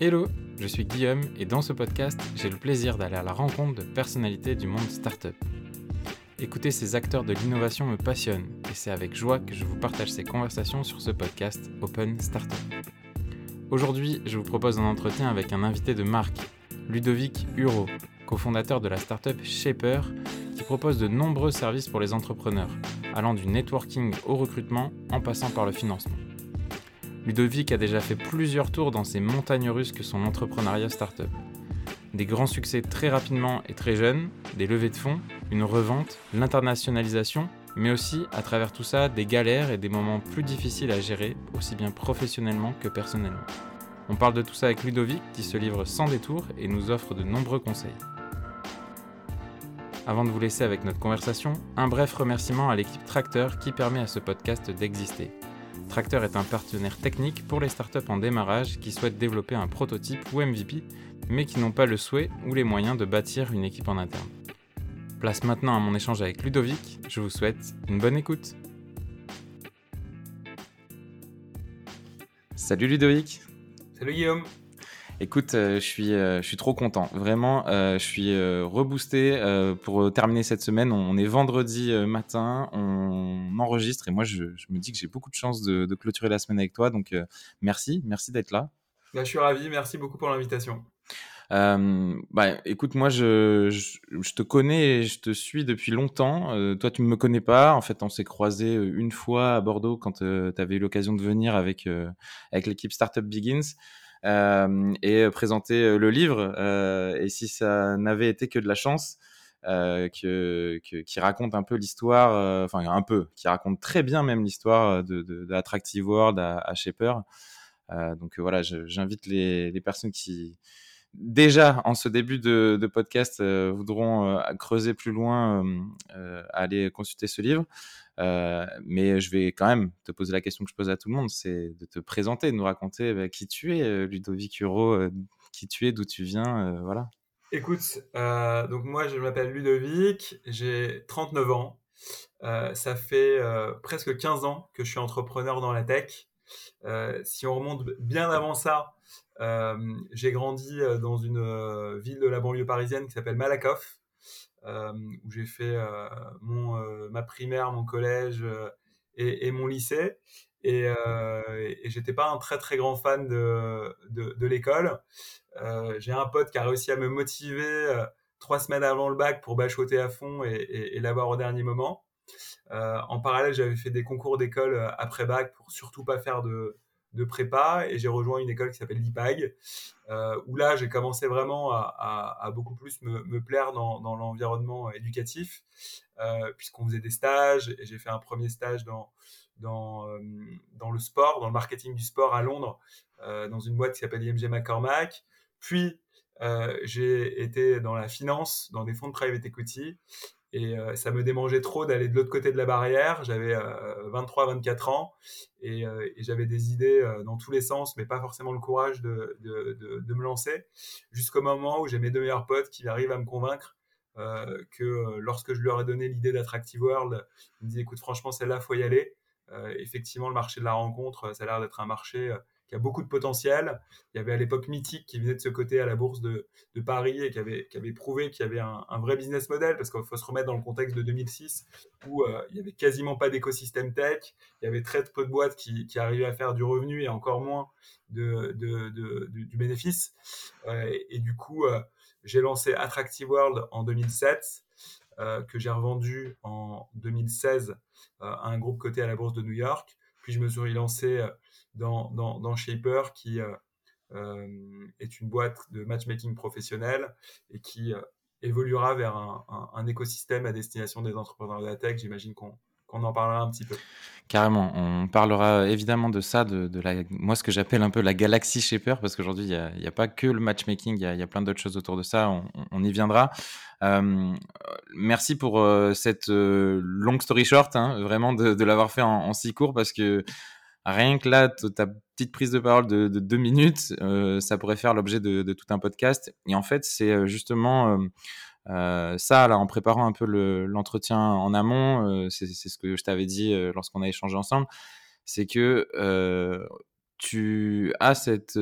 Hello, je suis Guillaume et dans ce podcast, j'ai le plaisir d'aller à la rencontre de personnalités du monde startup. Écouter ces acteurs de l'innovation me passionne et c'est avec joie que je vous partage ces conversations sur ce podcast Open Startup. Aujourd'hui, je vous propose un entretien avec un invité de marque, Ludovic Huro, cofondateur de la startup Shaper, qui propose de nombreux services pour les entrepreneurs, allant du networking au recrutement en passant par le financement. Ludovic a déjà fait plusieurs tours dans ces montagnes russes que sont l'entrepreneuriat startup. Des grands succès très rapidement et très jeunes, des levées de fonds, une revente, l'internationalisation, mais aussi à travers tout ça des galères et des moments plus difficiles à gérer, aussi bien professionnellement que personnellement. On parle de tout ça avec Ludovic qui se livre sans détour et nous offre de nombreux conseils. Avant de vous laisser avec notre conversation, un bref remerciement à l'équipe Tracteur qui permet à ce podcast d'exister. Tracteur est un partenaire technique pour les startups en démarrage qui souhaitent développer un prototype ou MVP, mais qui n'ont pas le souhait ou les moyens de bâtir une équipe en interne. Place maintenant à mon échange avec Ludovic, je vous souhaite une bonne écoute. Salut Ludovic Salut Guillaume Écoute, euh, je, suis, euh, je suis trop content. Vraiment, euh, je suis reboosté pour terminer cette semaine. On, est vendredi matin, on enregistre et moi, je, me dis que j'ai beaucoup de chance de, clôturer la semaine avec toi. Donc, merci, merci d'être là. Bah, je suis ravi, merci beaucoup pour l'invitation. bah, écoute, moi, je, je, te connais et je te suis depuis longtemps. toi, tu ne me connais pas. En fait, on s'est croisé une fois à Bordeaux quand tu avais eu l'occasion de venir avec, avec l'équipe Startup Begins. Et présenter le livre. et si ça n'avait été que de la chance, qui raconte un peu l'histoire, enfin un peu, qui raconte très bien même l'histoire de, de, World à, à donc voilà, j'invite les, les, personnes qui déjà en ce début de, de podcast voudront creuser plus loin, à aller consulter ce livre. Euh, mais je vais quand même te poser la question que je pose à tout le monde, c'est de te présenter, de nous raconter bah, qui tu es, euh, Ludovic Huro, euh, qui tu es, d'où tu viens, voilà. Écoute, donc moi je m'appelle Ludovic, j'ai 39 ans. ça fait presque 15 ans que je suis entrepreneur dans la tech. si on remonte bien avant ça, j'ai grandi dans une ville de la banlieue parisienne qui s'appelle Malakoff. Euh, où j'ai fait euh, mon, euh, ma primaire, mon collège et, mon lycée. Et, et j'étais pas un très très grand fan de, de, l'école. j'ai un pote qui a réussi à me motiver trois semaines avant le bac pour bachoter à fond et, et, l'avoir au dernier moment. en parallèle, j'avais fait des concours d'école après bac pour surtout pas faire de, de prépa et j'ai rejoint une école qui s'appelle l'IPAG euh, où là j'ai commencé vraiment à, beaucoup plus me, plaire dans, l'environnement éducatif euh, puisqu'on faisait des stages et j'ai fait un premier stage dans, dans, euh, dans le sport, dans le marketing du sport à Londres dans une boîte qui s'appelle IMG McCormack. Puis j'ai été dans la finance, dans des fonds de private equity et euh, ça me démangeait trop d'aller de l'autre côté de la barrière. J'avais 23-24 euh, ans et, euh, et j'avais des idées dans tous les sens, mais pas forcément le courage de, de, de, me lancer. Jusqu'au moment où j'ai mes deux meilleurs potes qui arrivent à me convaincre que lorsque je leur ai donné l'idée d'Attractive World, ils me disaient écoute, franchement, celle-là, faut y aller. effectivement, le marché de la rencontre, ça a l'air d'être un marché qui a beaucoup de potentiel. Il y avait à l'époque Mythique qui venait de ce côté à la bourse de, Paris et qui avait, prouvé qu'il y avait un, vrai business model parce qu'il faut se remettre dans le contexte de 2006 où euh, il y avait quasiment pas d'écosystème tech, il y avait très peu de boîtes qui, arrivaient à faire du revenu et encore moins du bénéfice. Euh, et, du coup, euh, j'ai lancé Attractive World en 2007. Euh, que j'ai revendu en 2016 à un groupe coté à la bourse de New York. Puis je me suis lancé dans, Shaper, qui euh, euh, est une boîte de matchmaking professionnel et qui euh, évoluera vers un, écosystème à destination des entrepreneurs de la tech. J'imagine qu'on en parlera un petit peu. Carrément, on parlera évidemment de ça, de, la, moi ce que j'appelle un peu la galaxie Shaper, parce qu'aujourd'hui il n'y a, pas que le matchmaking, il y a, plein d'autres choses autour de ça, on, y viendra. merci pour cette longue story short, hein, vraiment de, l'avoir fait en, si court, parce que Rien que là, ta petite prise de parole de, deux minutes, euh, ça pourrait faire l'objet de, tout un podcast. Et en fait, c'est euh, justement euh, ça, là, en préparant un peu l'entretien en amont, c'est ce que je t'avais dit lorsqu'on a échangé ensemble, c'est que tu as cette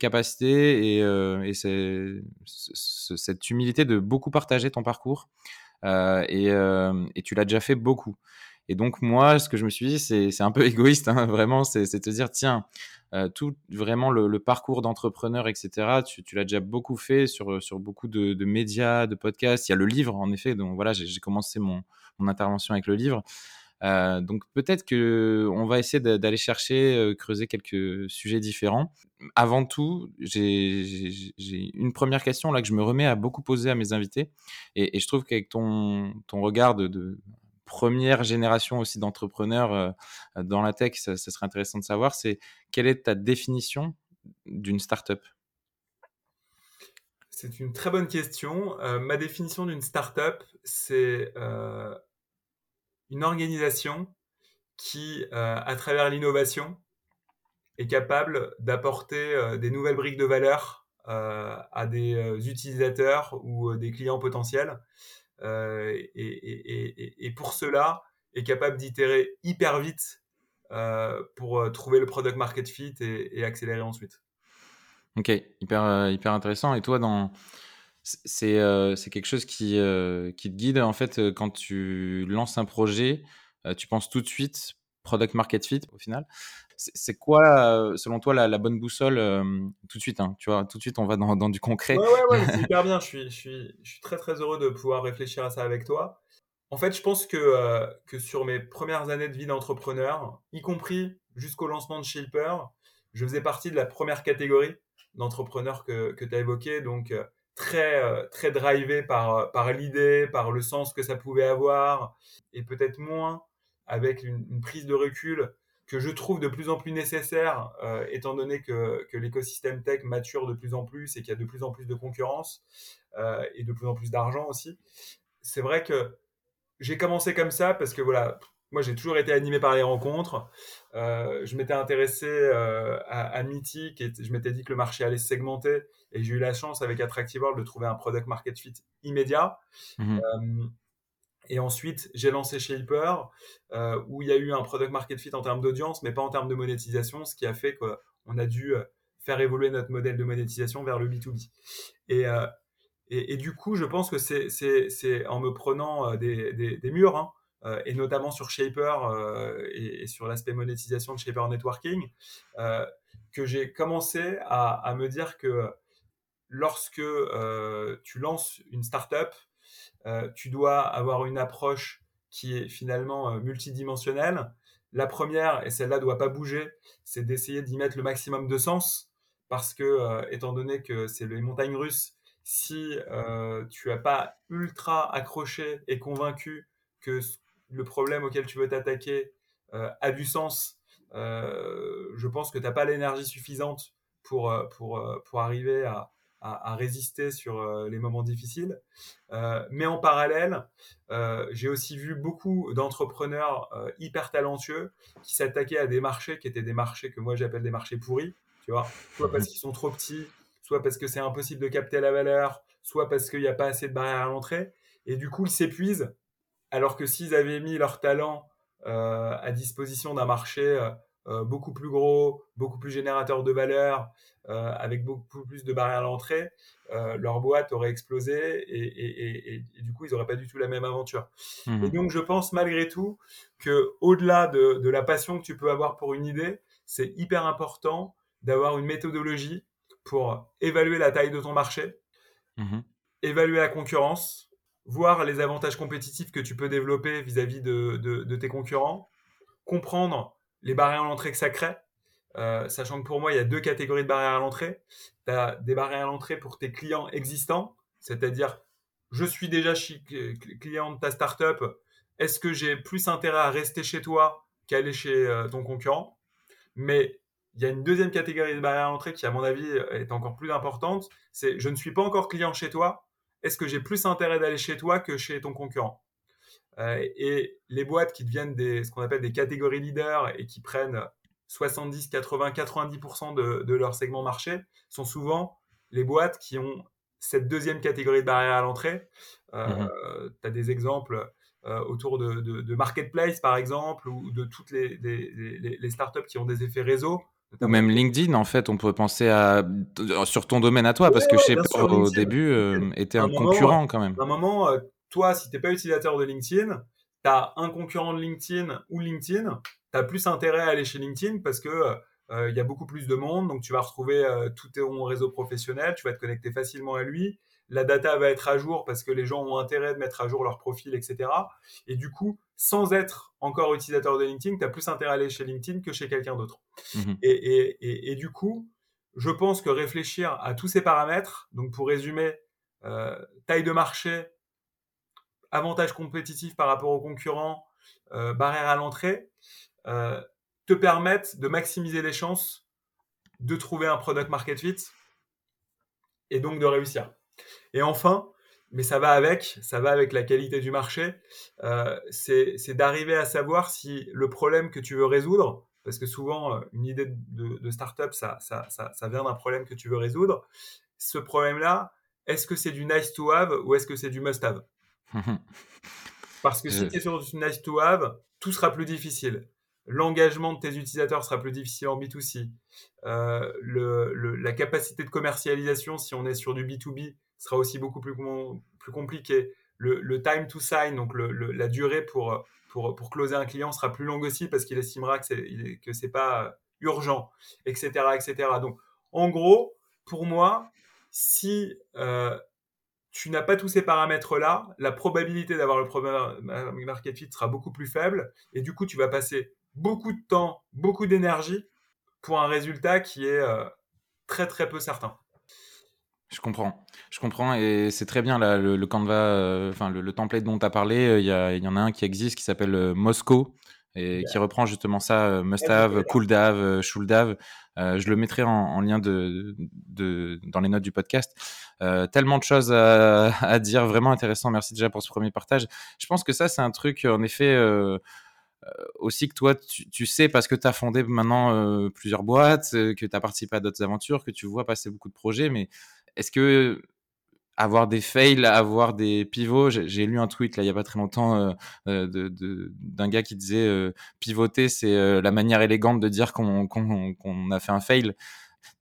capacité et, cette humilité de beaucoup partager ton parcours et, tu l'as déjà fait beaucoup. Et donc moi, ce que je me suis dit, c'est un peu égoïste, hein, vraiment, c'est te dire, tiens, tout vraiment le, parcours d'entrepreneur, etc., tu, l'as déjà beaucoup fait sur, sur beaucoup de, médias, de podcasts. Il y a le livre, en effet, donc voilà, j'ai commencé mon, intervention avec le livre. Euh, donc peut-être que on va essayer d'aller chercher, euh, creuser quelques sujets différents. Avant tout, j'ai une première question là que je me remets à beaucoup poser à mes invités, et, je trouve qu'avec ton, ton regard de, première génération aussi d'entrepreneurs euh, dans la tech, ça, serait intéressant de savoir, c'est quelle est ta définition d'une startup? C'est une très bonne question. ma définition d'une startup, c'est une organisation qui, euh, à travers l'innovation, est capable d'apporter euh, des nouvelles briques de valeur euh, à des utilisateurs ou des clients potentiels. Et, pour cela, est capable d'itérer hyper vite pour trouver le product market fit et, accélérer ensuite. Ok, hyper, hyper intéressant. Et toi, dans, c'est quelque chose qui, qui te guide en fait quand tu lances un projet, tu penses tout de suite product market fit au final. C'est quoi, selon toi, la, bonne boussole tout de suite hein, Tu vois, tout de suite, on va dans, dans du concret. Ouais, ouais, ouais, c'est hyper bien. Je suis, je, suis, je suis très, très heureux de pouvoir réfléchir à ça avec toi. En fait, je pense que, que sur mes premières années de vie d'entrepreneur, y compris jusqu'au lancement de Shaper, je faisais partie de la première catégorie d'entrepreneurs que, que tu as évoqué. Donc, très, euh, très drivé par, euh, par l'idée, par le sens que ça pouvait avoir, et peut-être moins avec une, prise de recul que je trouve de plus en plus nécessaire, euh, étant donné que, que l'écosystème tech mature de plus en plus et qu'il y a de plus en plus de concurrence et de plus en plus d'argent aussi. C'est vrai que j'ai commencé comme ça parce que voilà, moi j'ai toujours été animé par les rencontres. je m'étais intéressé à, à Mythic et je m'étais dit que le marché allait se segmenter et j'ai eu la chance avec Attractive World de trouver un product market fit immédiat. Mhm. Euh, et ensuite, j'ai lancé Shaper, euh, où il y a eu un product market fit en termes d'audience, mais pas en termes de monétisation, ce qui a fait qu'on a dû euh, faire évoluer notre modèle de monétisation vers le B2B. Et, et, du coup, je pense que c'est en me prenant des, des, murs, hein, et notamment sur Shaper et, sur l'aspect monétisation de Shaper Networking, que j'ai commencé à, à, me dire que lorsque euh, tu lances une startup, euh, tu dois avoir une approche qui est finalement euh, multidimensionnelle. La première, et celle-là doit pas bouger, c'est d'essayer d'y mettre le maximum de sens, parce que, étant donné que c'est les montagnes russes, si tu n'as pas ultra accroché et convaincu que le problème auquel tu veux t'attaquer a du sens, je pense que tu n'as pas l'énergie suffisante pour, pour, pour arriver à, à, résister sur euh, les moments difficiles. Euh, mais en parallèle, euh, j'ai aussi vu beaucoup d'entrepreneurs hyper talentueux qui s'attaquaient à des marchés qui étaient des marchés que moi j'appelle des marchés pourris, tu vois, soit parce qu'ils sont trop petits, soit parce que c'est impossible de capter la valeur, soit parce qu'il n'y a pas assez de barrières à l'entrée. Et du coup, ils s'épuisent, alors que s'ils avaient mis leur talent à disposition d'un marché beaucoup plus gros, beaucoup plus générateur de valeur, euh, avec beaucoup plus de barrières à l'entrée, euh, leur boîte aurait explosé et, du coup, ils n'auraient pas du tout la même aventure. Mmh. Et donc, je pense malgré tout que au-delà de, la passion que tu peux avoir pour une idée, c'est hyper important d'avoir une méthodologie pour évaluer la taille de ton marché, mmh. évaluer la concurrence, voir les avantages compétitifs que tu peux développer vis-à-vis de, de, tes concurrents, comprendre les barrières à l'entrée que ça crée. Euh, sachant que pour moi, il y a deux catégories de barrières à l'entrée. Tu as des barrières à l'entrée pour tes clients existants, c'est-à-dire, je suis déjà client de ta startup, est-ce que j'ai plus intérêt à rester chez toi qu'aller chez euh, ton concurrent? Mais il y a une deuxième catégorie de barrières à l'entrée qui, à mon avis, est encore plus importante. C'est, je ne suis pas encore client chez toi, est-ce que j'ai plus intérêt d'aller chez toi que chez ton concurrent? Et les boîtes qui deviennent des, ce qu'on appelle des catégories leaders et qui prennent 70, 80, 90% de, de, leur segment marché sont souvent les boîtes qui ont cette deuxième catégorie de barrière à l'entrée. Euh, mmh Tu as des exemples euh, autour de, de, Marketplace, par exemple, ou de toutes les, les, les, startups qui ont des effets réseau. Ou même LinkedIn, en fait, on pourrait penser à sur ton domaine à toi, parce que chez au début était un, concurrent quand même. À un moment, toi, si tu n'es pas utilisateur de LinkedIn, tu as un concurrent de LinkedIn ou LinkedIn, tu as plus intérêt à aller chez LinkedIn parce que euh, il y a beaucoup plus de monde, donc tu vas retrouver euh, tout ton réseau professionnel, tu vas te connecter facilement à lui, la data va être à jour parce que les gens ont intérêt de mettre à jour leur profil, etc. Et du coup, sans être encore utilisateur de LinkedIn, tu as plus intérêt à aller chez LinkedIn que chez quelqu'un d'autre. Mhm. Et, du coup, je pense que réfléchir à tous ces paramètres, donc pour résumer, euh, taille de marché, avantage compétitif par rapport aux concurrents, barrière à l'entrée, te permettent de maximiser les chances de trouver un product market fit et donc de réussir. Et enfin, mais ça va avec, ça va avec la qualité du marché, euh, c'est d'arriver à savoir si le problème que tu veux résoudre, parce que souvent euh, une idée de, startup, ça vient d'un problème que tu veux résoudre, ce problème-là, est-ce que c'est du nice to have ou est-ce que c'est du must have? Parce que si tu es sur du nice to have, tout sera plus difficile l'engagement de tes utilisateurs sera plus difficile en B2C. Euh, le, la capacité de commercialisation, si on est sur du B2B, sera aussi beaucoup plus, plus compliqué. Le, time to sign, donc la durée pour, pour, pour, closer un client sera plus longue aussi parce qu'il estimera que que c'est pas urgent, etc., etc. Donc, en gros, pour moi, si euh, tu n'as pas tous ces paramètres-là, la probabilité d'avoir le problème market fit sera beaucoup plus faible et du coup, tu vas passer beaucoup de temps, beaucoup d'énergie pour un résultat qui est euh, très très peu certain. Je comprends, je comprends et c'est très bien là, le, Canva, euh, le, template dont tu as parlé, euh, il y, y, en a un qui existe qui s'appelle Moscow et qui reprend justement ça, must have, cool dav, should have. je le mettrai en, lien de, de, dans les notes du podcast. tellement de choses à, à, dire, vraiment intéressant. Merci déjà pour ce premier partage. Je pense que ça, c'est un truc, en effet, euh, aussi que toi, tu, sais, parce que tu as fondé maintenant euh, plusieurs boîtes, euh, que tu as participé à d'autres aventures, que tu vois passer beaucoup de projets, mais est-ce que avoir des fails, avoir des pivots, j'ai lu un tweet là il y a pas très longtemps d'un gars qui disait pivoter, c'est la manière élégante de dire qu'on a fait un fail.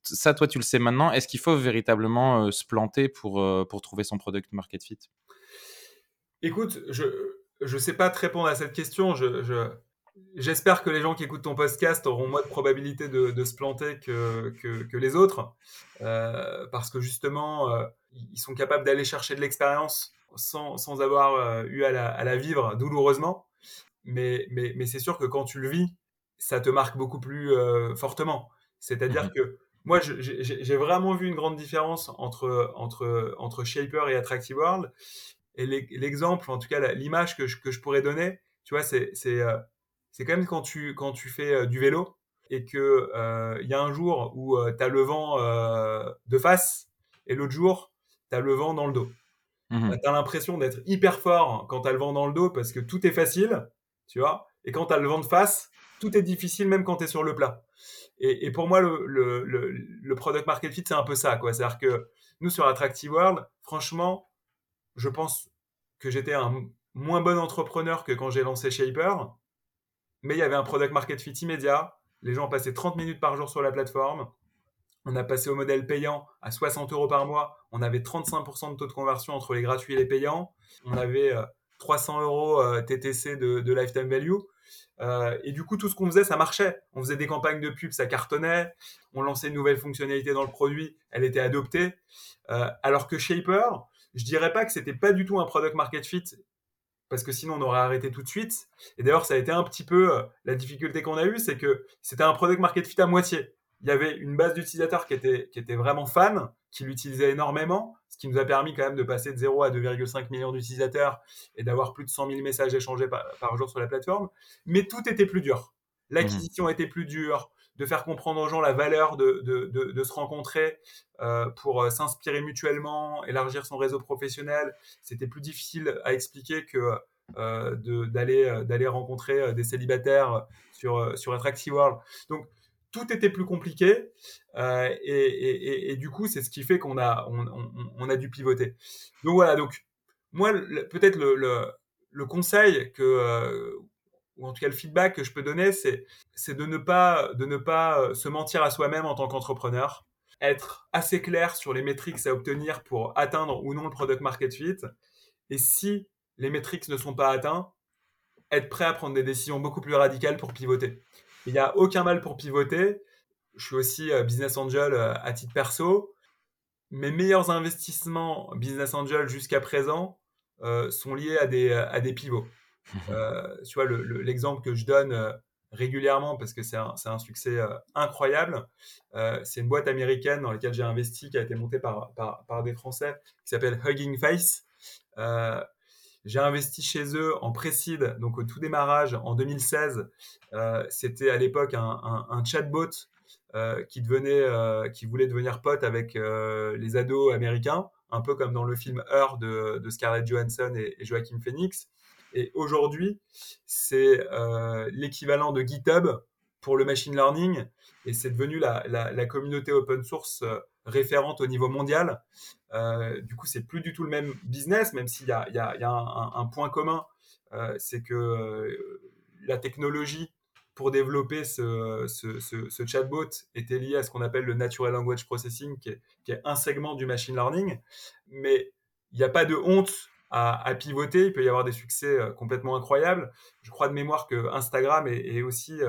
Ça, toi, tu le sais maintenant. Est-ce qu'il faut véritablement se planter pour, trouver son product market fit? Écoute, je, je sais pas te répondre à cette question. Je, j'espère que les gens qui écoutent ton podcast auront moins de probabilité de, se planter que, que, les autres, euh, parce que justement, euh, ils sont capables d'aller chercher de l'expérience sans, sans, avoir euh, eu à la, à la, vivre douloureusement. Mais, mais, mais c'est sûr que quand tu le vis, ça te marque beaucoup plus fortement. C'est-à-dire mhm. que moi, j'ai vraiment vu une grande différence entre, entre, entre Shaper et Attractive World. Et l'exemple, en tout cas l'image que je, que je, pourrais donner, tu vois, c'est euh, quand même quand tu, quand tu fais euh, du vélo et qu'il euh, il y a un jour où tu as le vent de face et l'autre jour, tu as le vent dans le dos. Mmh bah, tu as l'impression d'être hyper fort quand tu as le vent dans le dos parce que tout est facile, tu vois, et quand tu as le vent de face, tout est difficile même quand tu es sur le plat. Et, et pour moi, le, le, le, le, product market fit, c'est un peu ça, quoi. C'est-à-dire que nous, sur Attractive World, franchement, je pense que j'étais un moins bon entrepreneur que quand j'ai lancé Shaper, mais il y avait un product market fit immédiat. Les gens passaient 30 minutes par jour sur la plateforme. On a passé au modèle payant à 60 euros par mois. On avait 35% de taux de conversion entre les gratuits et les payants. On avait 300 euh, euros euh, TTC de, lifetime value. Euh, et du coup, tout ce qu'on faisait, ça marchait. On faisait des campagnes de pub, ça cartonnait. On lançait une nouvelle fonctionnalité dans le produit, elle était adoptée. alors que Shaper, je dirais pas que c'était pas du tout un product market fit parce que sinon on aurait arrêté tout de suite. Et d'ailleurs, ça a été un petit peu la difficulté qu'on a eue, c'est que c'était un product market fit à moitié. Il y avait une base d'utilisateurs qui était, qui était vraiment fan, qui l'utilisaient énormément, ce qui nous a permis quand même de passer de 0 à 2,5 millions d'utilisateurs et d'avoir plus de 100 000 messages échangés par, jour sur la plateforme. Mais tout était plus dur. L'acquisition était plus dure, de faire comprendre aux gens la valeur de, de, de, se rencontrer euh, pour euh, s'inspirer mutuellement, élargir son réseau professionnel. C'était plus difficile à expliquer que euh, d'aller d'aller rencontrer des célibataires sur, sur Attractive World. Donc, tout était plus compliqué et, et, du coup, c'est ce qui fait qu'on a, on, a dû pivoter. Donc voilà, donc moi, peut-être le, le, conseil que ou en tout cas le feedback que je peux donner, c'est, c'est de, ne pas, de ne pas se mentir à soi-même en tant qu'entrepreneur, être assez clair sur les métriques à obtenir pour atteindre ou non le product market fit. Et si les métriques ne sont pas atteints, être prêt à prendre des décisions beaucoup plus radicales pour pivoter. Il n'y a aucun mal pour pivoter. Je suis aussi euh, business angel euh, à titre perso. Mes meilleurs investissements business angel jusqu'à présent euh, sont liés à des, à des pivots. tu vois, l'exemple que je donne régulièrement parce que c'est un, un, succès incroyable. c'est une boîte américaine dans laquelle j'ai investi qui a été montée par, par, par des Français qui s'appelle Hugging Face. J'ai investi chez eux en pré-seed, donc au tout démarrage en 2016. Euh, c'était à l'époque un, chatbot euh, qui, devenait, euh, qui voulait devenir pote avec les ados américains, un peu comme dans le film Heure de, Scarlett Johansson et, Joachim Phoenix. Et aujourd'hui, c'est l'équivalent de GitHub pour le machine learning et c'est devenu la, communauté open source référente au niveau mondial. Euh, du coup, c'est plus du tout le même business, même s'il y a, y a, un, point commun, euh, c'est que euh, la technologie pour développer ce, chatbot était liée à ce qu'on appelle le Natural Language Processing, qui est, un segment du machine learning. Mais il n'y a pas de honte à, pivoter. Il peut y avoir des succès complètement incroyables. Je crois de mémoire que Instagram est aussi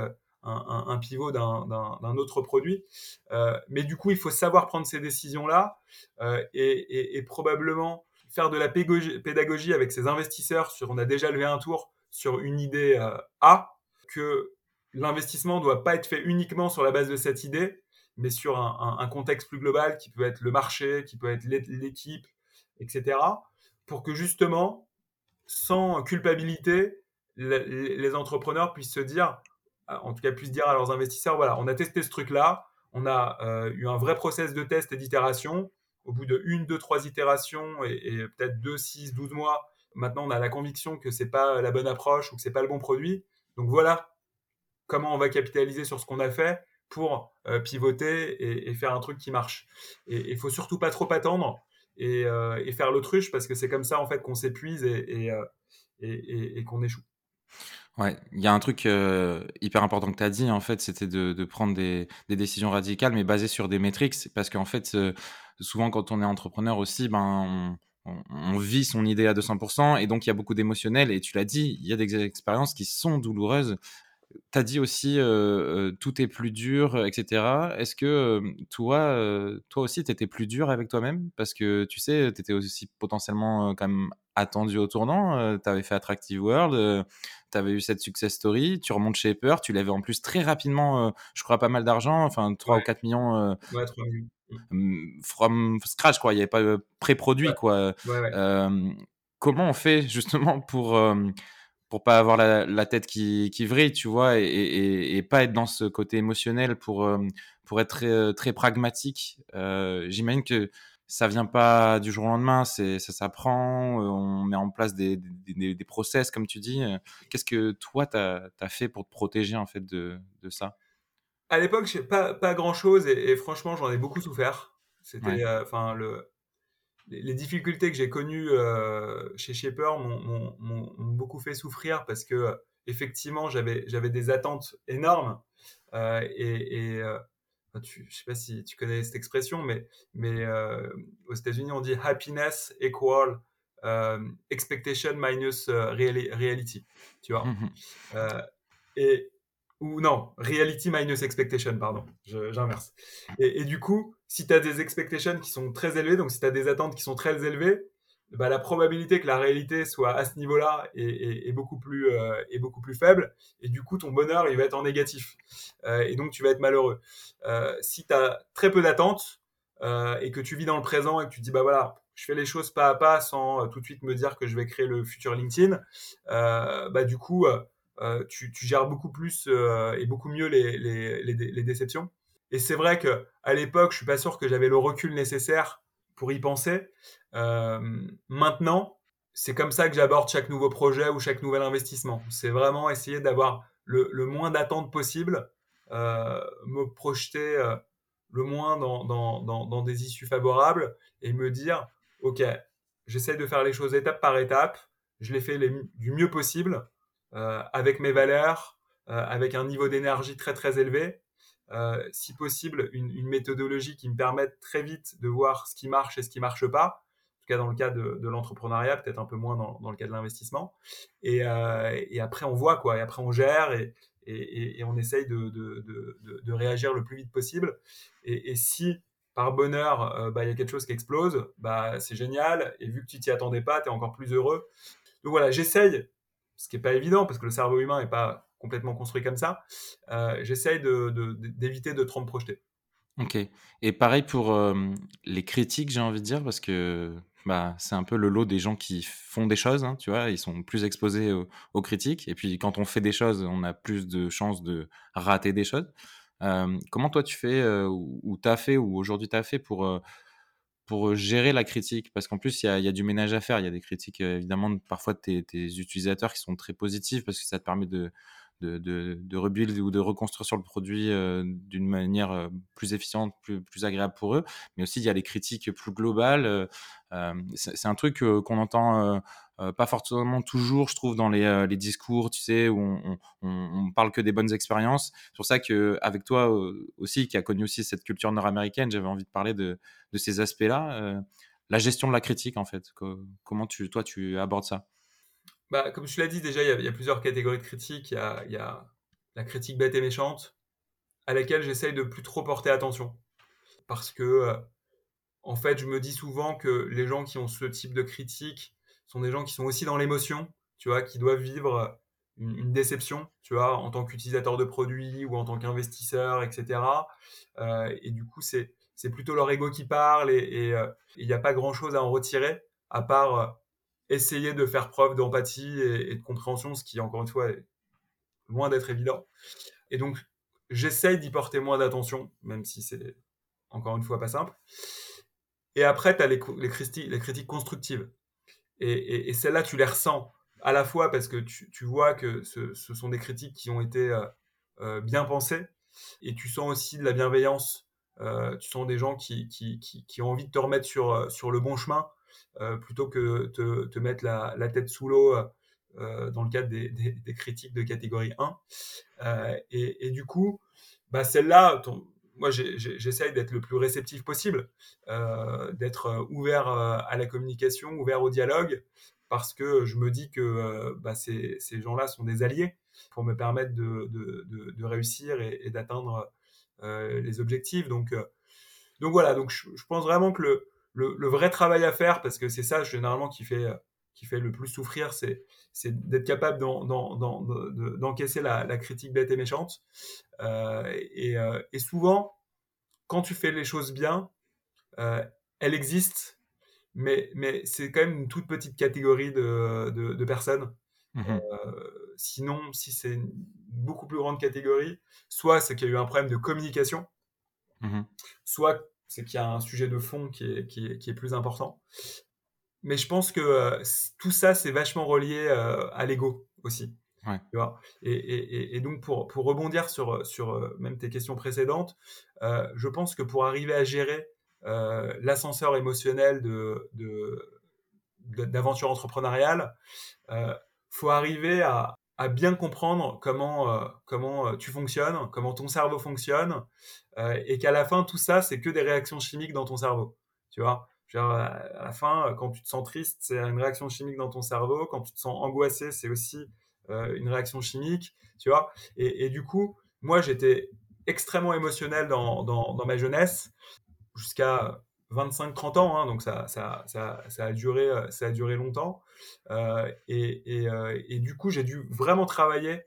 un, pivot d'un autre produit. Euh, mais du coup, il faut savoir prendre ces décisions-là euh, et, probablement faire de la pédagogie avec ses investisseurs sur on a déjà levé un tour sur une idée euh, A, que l'investissement ne doit pas être fait uniquement sur la base de cette idée, mais sur un, contexte plus global qui peut être le marché, qui peut être l'équipe, etc. Pour que justement, sans culpabilité, les entrepreneurs puissent se dire en tout cas puissent dire à leurs investisseurs, voilà, on a testé ce truc-là, on a euh, eu un vrai process de test et d'itération. Au bout de une, deux, trois itérations et, peut-être deux, six, douze mois, maintenant on a la conviction que c'est pas la bonne approche ou que c'est pas le bon produit. Donc voilà comment on va capitaliser sur ce qu'on a fait pour euh, pivoter et, faire un truc qui marche. Et il faut surtout pas trop attendre et, euh, et faire l'autruche parce que c'est comme ça en fait qu'on s'épuise et qu'on échoue. Ouais, il y a un truc, euh, hyper important que tu as dit, en fait, c'était de prendre des décisions radicales, mais basées sur des métriques. parce qu'en fait, euh, souvent quand on est entrepreneur aussi, ben, on on vit son idée à 200% et donc il y a beaucoup d'émotionnel et tu l'as dit, il y a des expériences qui sont douloureuses. Tu as dit aussi, euh, tout est plus dur etc. Est-ce que, toi, toi aussi tu étais plus dur avec toi-même? Parce que tu sais, tu étais aussi potentiellement, quand même attendu au tournant, tu avais fait Attractive World, tu avais eu cette success story, tu remontes chez Peur, tu l'avais en plus très rapidement, je crois pas mal d'argent, enfin 3 ou 4 millions, ouais, 3 millions. Mmh, from scratch quoi, il n'y avait pas pré-produit quoi. comment on fait justement pour pour pas avoir la, tête qui, qui, vrille, tu vois, et, et, pas être dans ce côté émotionnel pour, pour être très, très pragmatique? Euh, J'imagine que ça vient pas du jour au lendemain, ça s'apprend, on met en place des, des, des, process, comme tu dis. Qu'est-ce que toi, tu as, as, fait pour te protéger en fait de, de ça? À l'époque, pas, pas grand-chose, et, franchement, j'en ai beaucoup souffert. C'était, enfin, le les difficultés que j'ai connues euh, chez Shaper m'ont beaucoup fait souffrir parce que effectivement j'avais j'avais des attentes énormes euh, et, et euh, tu, je sais pas si tu connais cette expression mais mais aux États-Unis on dit happiness equal expectation minus reality tu vois? Mmh et ou non, reality minus expectation, pardon, j'inverse. Et, et, du coup, si tu as des expectations qui sont très élevées, donc si tu as des attentes qui sont très élevées, bah, la probabilité que la réalité soit à ce niveau-là est, beaucoup plus, euh, est beaucoup plus faible. Et du coup, ton bonheur, il va être en négatif. Euh, et donc, tu vas être malheureux. Euh, si tu as très peu d'attentes et que tu vis dans le présent et que tu te dis, bah voilà, je fais les choses pas à pas sans tout de suite me dire que je vais créer le futur LinkedIn, bah du coup, tu, gères beaucoup plus et beaucoup mieux les, déceptions. Et c'est vrai que à l'époque, je suis pas sûr que j'avais le recul nécessaire pour y penser. Euh, maintenant, c'est comme ça que j'aborde chaque nouveau projet ou chaque nouvel investissement. C'est vraiment essayer d'avoir le, moins d'attentes possible, me projeter le moins dans, des issues favorables et me dire, OK, j'essaie de faire les choses étape par étape, je les fais du mieux possible, avec mes valeurs, avec un niveau d'énergie très très élevé. Si possible, une, méthodologie qui me permette très vite de voir ce qui marche et ce qui marche pas en tout cas dans le cas de, l'entrepreneuriat, peut-être un peu moins dans, le cas de l'investissement. Et, et, après, on voit, quoi. Et après, on gère et, on essaye de, de, réagir le plus vite possible. Et, si par bonheur, euh, bah, il y a quelque chose qui explose, bah, c'est génial. Et vu que tu t'y attendais pas, tu es encore plus heureux. Donc voilà, j'essaye, ce qui n'est pas évident parce que le cerveau humain n'est pas complètement construit comme ça, euh, j'essaye d'éviter de, trop me projeter. Ok. Et pareil pour euh, les critiques, j'ai envie de dire, parce que bah, c'est un peu le lot des gens qui font des choses, hein, tu vois, ils sont plus exposés aux, critiques. Et puis quand on fait des choses, on a plus de chances de rater des choses. comment toi tu fais, ou tu as fait, ou aujourd'hui tu as fait pour, pour gérer la critique? Parce qu'en plus, il y a, du ménage à faire. Il y a des critiques, évidemment, parfois de tes, tes, utilisateurs qui sont très positifs parce que ça te permet de, de, rebuild ou de reconstruire sur le produit euh, d'une manière euh, plus efficiente, plus, agréable pour eux. Mais aussi, il y a les critiques plus globales. Euh, c'est un truc qu'on entend pas forcément toujours, je trouve, dans les, discours, tu sais, où on, on, parle que des bonnes expériences. C'est pour ça qu'avec toi aussi, qui a connu aussi cette culture nord-américaine, j'avais envie de parler de, de ces aspects-là. la gestion de la critique, en fait. comment tu, toi, tu abordes ça? Bah, comme tu l'as dit, déjà, il y, a plusieurs catégories de critiques. Il y a, la critique bête et méchante, à laquelle j'essaye de plus trop porter attention. Parce que, euh, en fait, je me dis souvent que les gens qui ont ce type de critique sont des gens qui sont aussi dans l'émotion, tu vois, qui doivent vivre une, déception, tu vois, en tant qu'utilisateur de produits ou en tant qu'investisseur, etc. Euh, et du coup, c'est plutôt leur ego qui parle et euh, il n'y a pas grand-chose à en retirer, à part essayer de faire preuve d'empathie et, de compréhension, ce qui, encore une fois, est loin d'être évident. Et donc, j'essaye d'y porter moins d'attention, même si c'est, encore une fois, pas simple. Et après, tu as les, critiques, constructives. Et, celles-là, tu les ressens à la fois parce que tu, vois que ce, sont des critiques qui ont été euh, euh, bien pensées, et tu sens aussi de la bienveillance. Euh, tu sens des gens qui, ont envie de te remettre sur, le bon chemin, plutôt que te, te mettre la, tête sous l'eau euh, dans le cadre des, critiques de catégorie 1. Euh, et, du coup, bah, celle-là, moi j'essaye d'être le plus réceptif possible, d'être ouvert à la communication, ouvert au dialogue, parce que je me dis que bah, ces, gens-là sont des alliés pour me permettre de, réussir et, d'atteindre les objectifs. Donc, donc voilà, donc je, je, pense vraiment que le, le, vrai travail à faire, parce que c'est ça généralement qui fait, qui fait le plus souffrir, c'est, d'être capable d'encaisser la, critique bête et méchante. Euh, euh, et, souvent, quand tu fais les choses bien, euh, elle existe, mais, mais c'est quand même une toute petite catégorie de, personnes. Mmh sinon, si c'est une beaucoup plus grande catégorie, soit c'est qu'il y a eu un problème de communication, mmh soit c'est qu'il y a un sujet de fond qui est, qui est, plus important. Mais je pense que euh, tout ça, c'est vachement relié euh, à l'ego aussi. Tu vois? Et, et, donc, pour, pour, rebondir sur, sur euh, même tes questions précédentes, je pense que pour arriver à gérer l'ascenseur émotionnel de, d'aventure entrepreneuriale, il faut arriver à, à bien comprendre comment, euh, comment euh, tu fonctionnes, comment ton cerveau fonctionne, euh, et qu'à la fin, tout ça, c'est que des réactions chimiques dans ton cerveau. Tu vois? À la fin, quand tu te sens triste, c'est une réaction chimique dans ton cerveau. Quand tu te sens angoissé, c'est aussi une réaction chimique. Tu vois? Et, du coup, moi, j'étais extrêmement émotionnel dans, dans, dans ma jeunesse, jusqu'à 25-30 ans, hein, donc euh, ça a duré longtemps. Euh, euh, et, du coup, j'ai dû vraiment travailler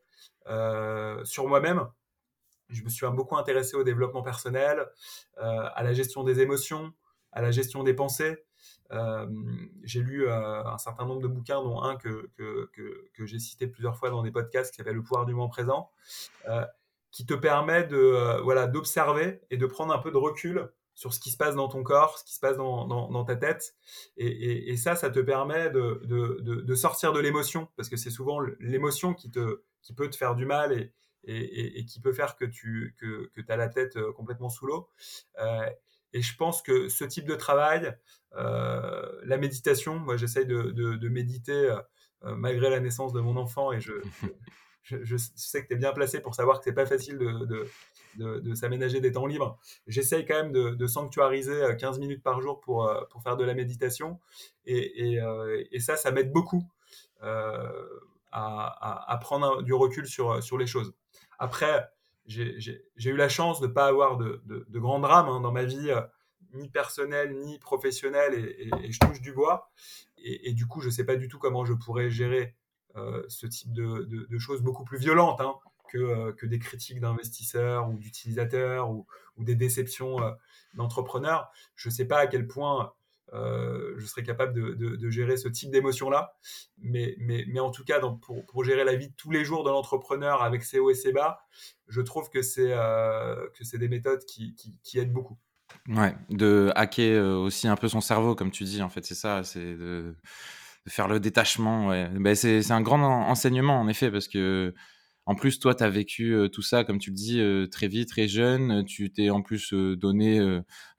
sur moi-même. Je me suis beaucoup intéressé au développement personnel, à la gestion des émotions, à la gestion des pensées. j'ai lu un certain nombre de bouquins, dont un que, que j'ai cité plusieurs fois dans des podcasts qui s'appelle Le pouvoir du moment présent, qui te permet de voilà d'observer et de prendre un peu de recul sur ce qui se passe dans ton corps, ce qui se passe dans, ta tête. Et, ça, ça te permet de, sortir de l'émotion, parce que c'est souvent l'émotion qui, peut te faire du mal et, qui peut faire que tu que, as la tête euh, complètement sous l'eau. Euh, et je pense que ce type de travail, euh, la méditation, moi j'essaye de, méditer malgré la naissance de mon enfant, et je, je, sais que tu es bien placé pour savoir que c'est pas facile de, de, s'aménager des temps libres. J'essaye quand même de, sanctuariser 15 minutes par jour pour, pour faire de la méditation. Et, et, ça, ça m'aide beaucoup à, à, prendre du recul sur, sur les choses. Après, j'ai eu la chance de ne pas avoir de, grands drames hein, dans ma vie, euh, ni personnelle, ni professionnelle, et, je touche du bois. Et, du coup, je ne sais pas du tout comment je pourrais gérer euh, ce type de, choses beaucoup plus violentes hein, que, euh, que, des critiques d'investisseurs ou d'utilisateurs ou, ou, des déceptions d'entrepreneurs. Je ne sais pas à quel point euh, je serais capable de, gérer ce type d'émotion-là. Mais, mais, mais, en tout cas, pour, pour, gérer la vie de tous les jours de l'entrepreneur avec ses hauts et ses bas, je trouve que c'est euh, des méthodes qui, qui, aident beaucoup. Ouais, de hacker euh, aussi un peu son cerveau, comme tu dis, en fait, c'est ça, c'est de, faire le détachement. Ouais. Ben, c'est un grand enseignement, en effet, parce que en plus, toi, tu as vécu tout ça, comme tu le dis, très vite, très jeune. Tu t'es en plus donné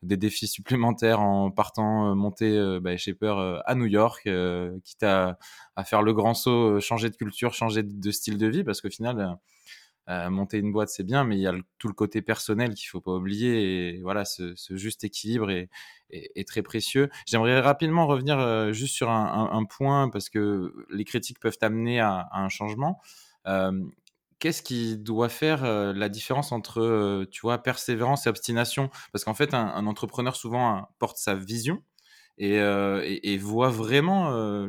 des défis supplémentaires en partant monter bah, Shaper à New York, quitte à, à, faire le grand saut, changer de culture, changer de style de vie, parce qu'au final, monter une boîte, c'est bien, mais il y a tout le côté personnel qu'il faut pas oublier. Et voilà, ce, juste équilibre est, très précieux. J'aimerais rapidement revenir juste sur un, point, parce que les critiques peuvent amener à, à un changement qu'est-ce qui doit faire la différence entre, tu vois, persévérance et obstination? Parce qu'en fait, un, entrepreneur souvent porte sa vision et, voit vraiment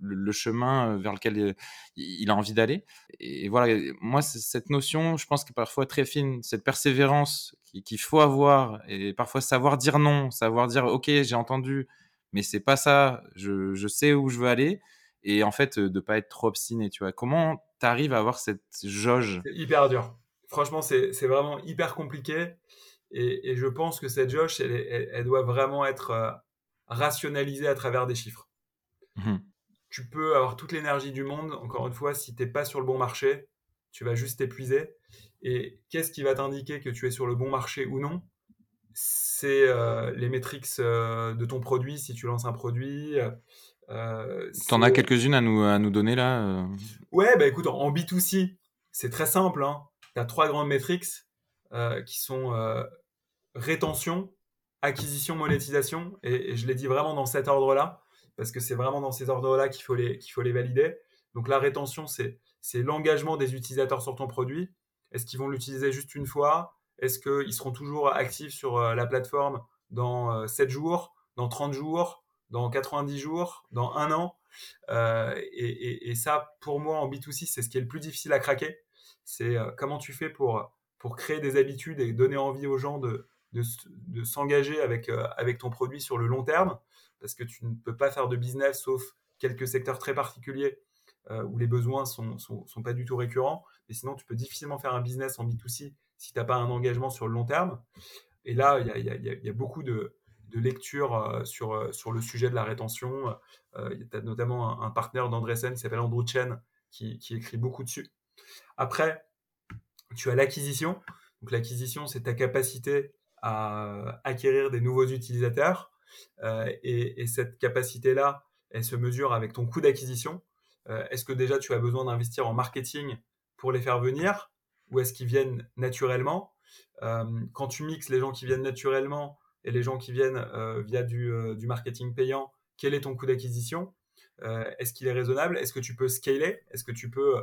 le, chemin vers lequel il, a envie d'aller. Et voilà, moi, cette notion, je pense que parfois très fine, cette persévérance qu'il faut avoir et parfois savoir dire non, savoir dire, ok, j'ai entendu, mais c'est pas ça, je, je sais où je veux aller et en fait de pas être trop obstiné tu vois. Comment tu arrives à avoir cette jauge? C'est hyper dur. Franchement c'est vraiment hyper compliqué et, je pense que cette jauge elle, elle, doit vraiment être euh, rationalisée à travers des chiffres. Mmh tu peux avoir toute l'énergie du monde encore une fois si tu n'es pas sur le bon marché tu vas juste t'épuiser et qu'est-ce qui va t'indiquer que tu es sur le bon marché ou non? C'est euh, les métriques euh, de ton produit si tu lances un produit euh, T'en as quelques-unes à nous, à nous donner là Ouais, bah écoute, en B2C, c'est très simple. Hein. Tu as trois grandes métriques qui sont rétention, acquisition, monétisation. Et, je l'ai dit vraiment dans cet ordre-là, parce que c'est vraiment dans ces ordres-là qu'il faut, les, faut les valider. Donc la rétention, c'est, c'est l'engagement des utilisateurs sur ton produit. Est-ce qu'ils vont l'utiliser juste une fois? Est-ce qu'ils seront toujours actifs sur la plateforme dans 7 jours, dans 30 jours dans 90 jours, dans un an? Euh, et, ça, pour moi, en B2C, c'est ce qui est le plus difficile à craquer. C'est euh, comment tu fais pour, pour créer des habitudes et donner envie aux gens de, de, s'engager avec, euh, avec ton produit sur le long terme. Parce que tu ne peux pas faire de business sauf quelques secteurs très particuliers où les besoins sont, sont, sont, pas du tout récurrents. Mais sinon, tu peux difficilement faire un business en B2C si tu n'as pas un engagement sur le long terme. Et là, il y a, y, y a, beaucoup de, de lecture euh, sur, euh, sur le sujet de la rétention. Euh, il y a notamment un, partenaire d'Andresen qui s'appelle Andrew Chen qui, écrit beaucoup dessus. Après, tu as l'acquisition. Donc l'acquisition, c'est ta capacité à acquérir des nouveaux utilisateurs. et, cette capacité-là, elle se mesure avec ton coût d'acquisition. est-ce que déjà tu as besoin d'investir en marketing pour les faire venir ou est-ce qu'ils viennent naturellement? Quand tu mixes les gens qui viennent naturellement et les gens qui viennent euh, via euh, du, marketing payant, quel est ton coût d'acquisition? Euh, Est-ce qu'il est raisonnable? Est-ce que tu peux scaler? Est-ce que tu peux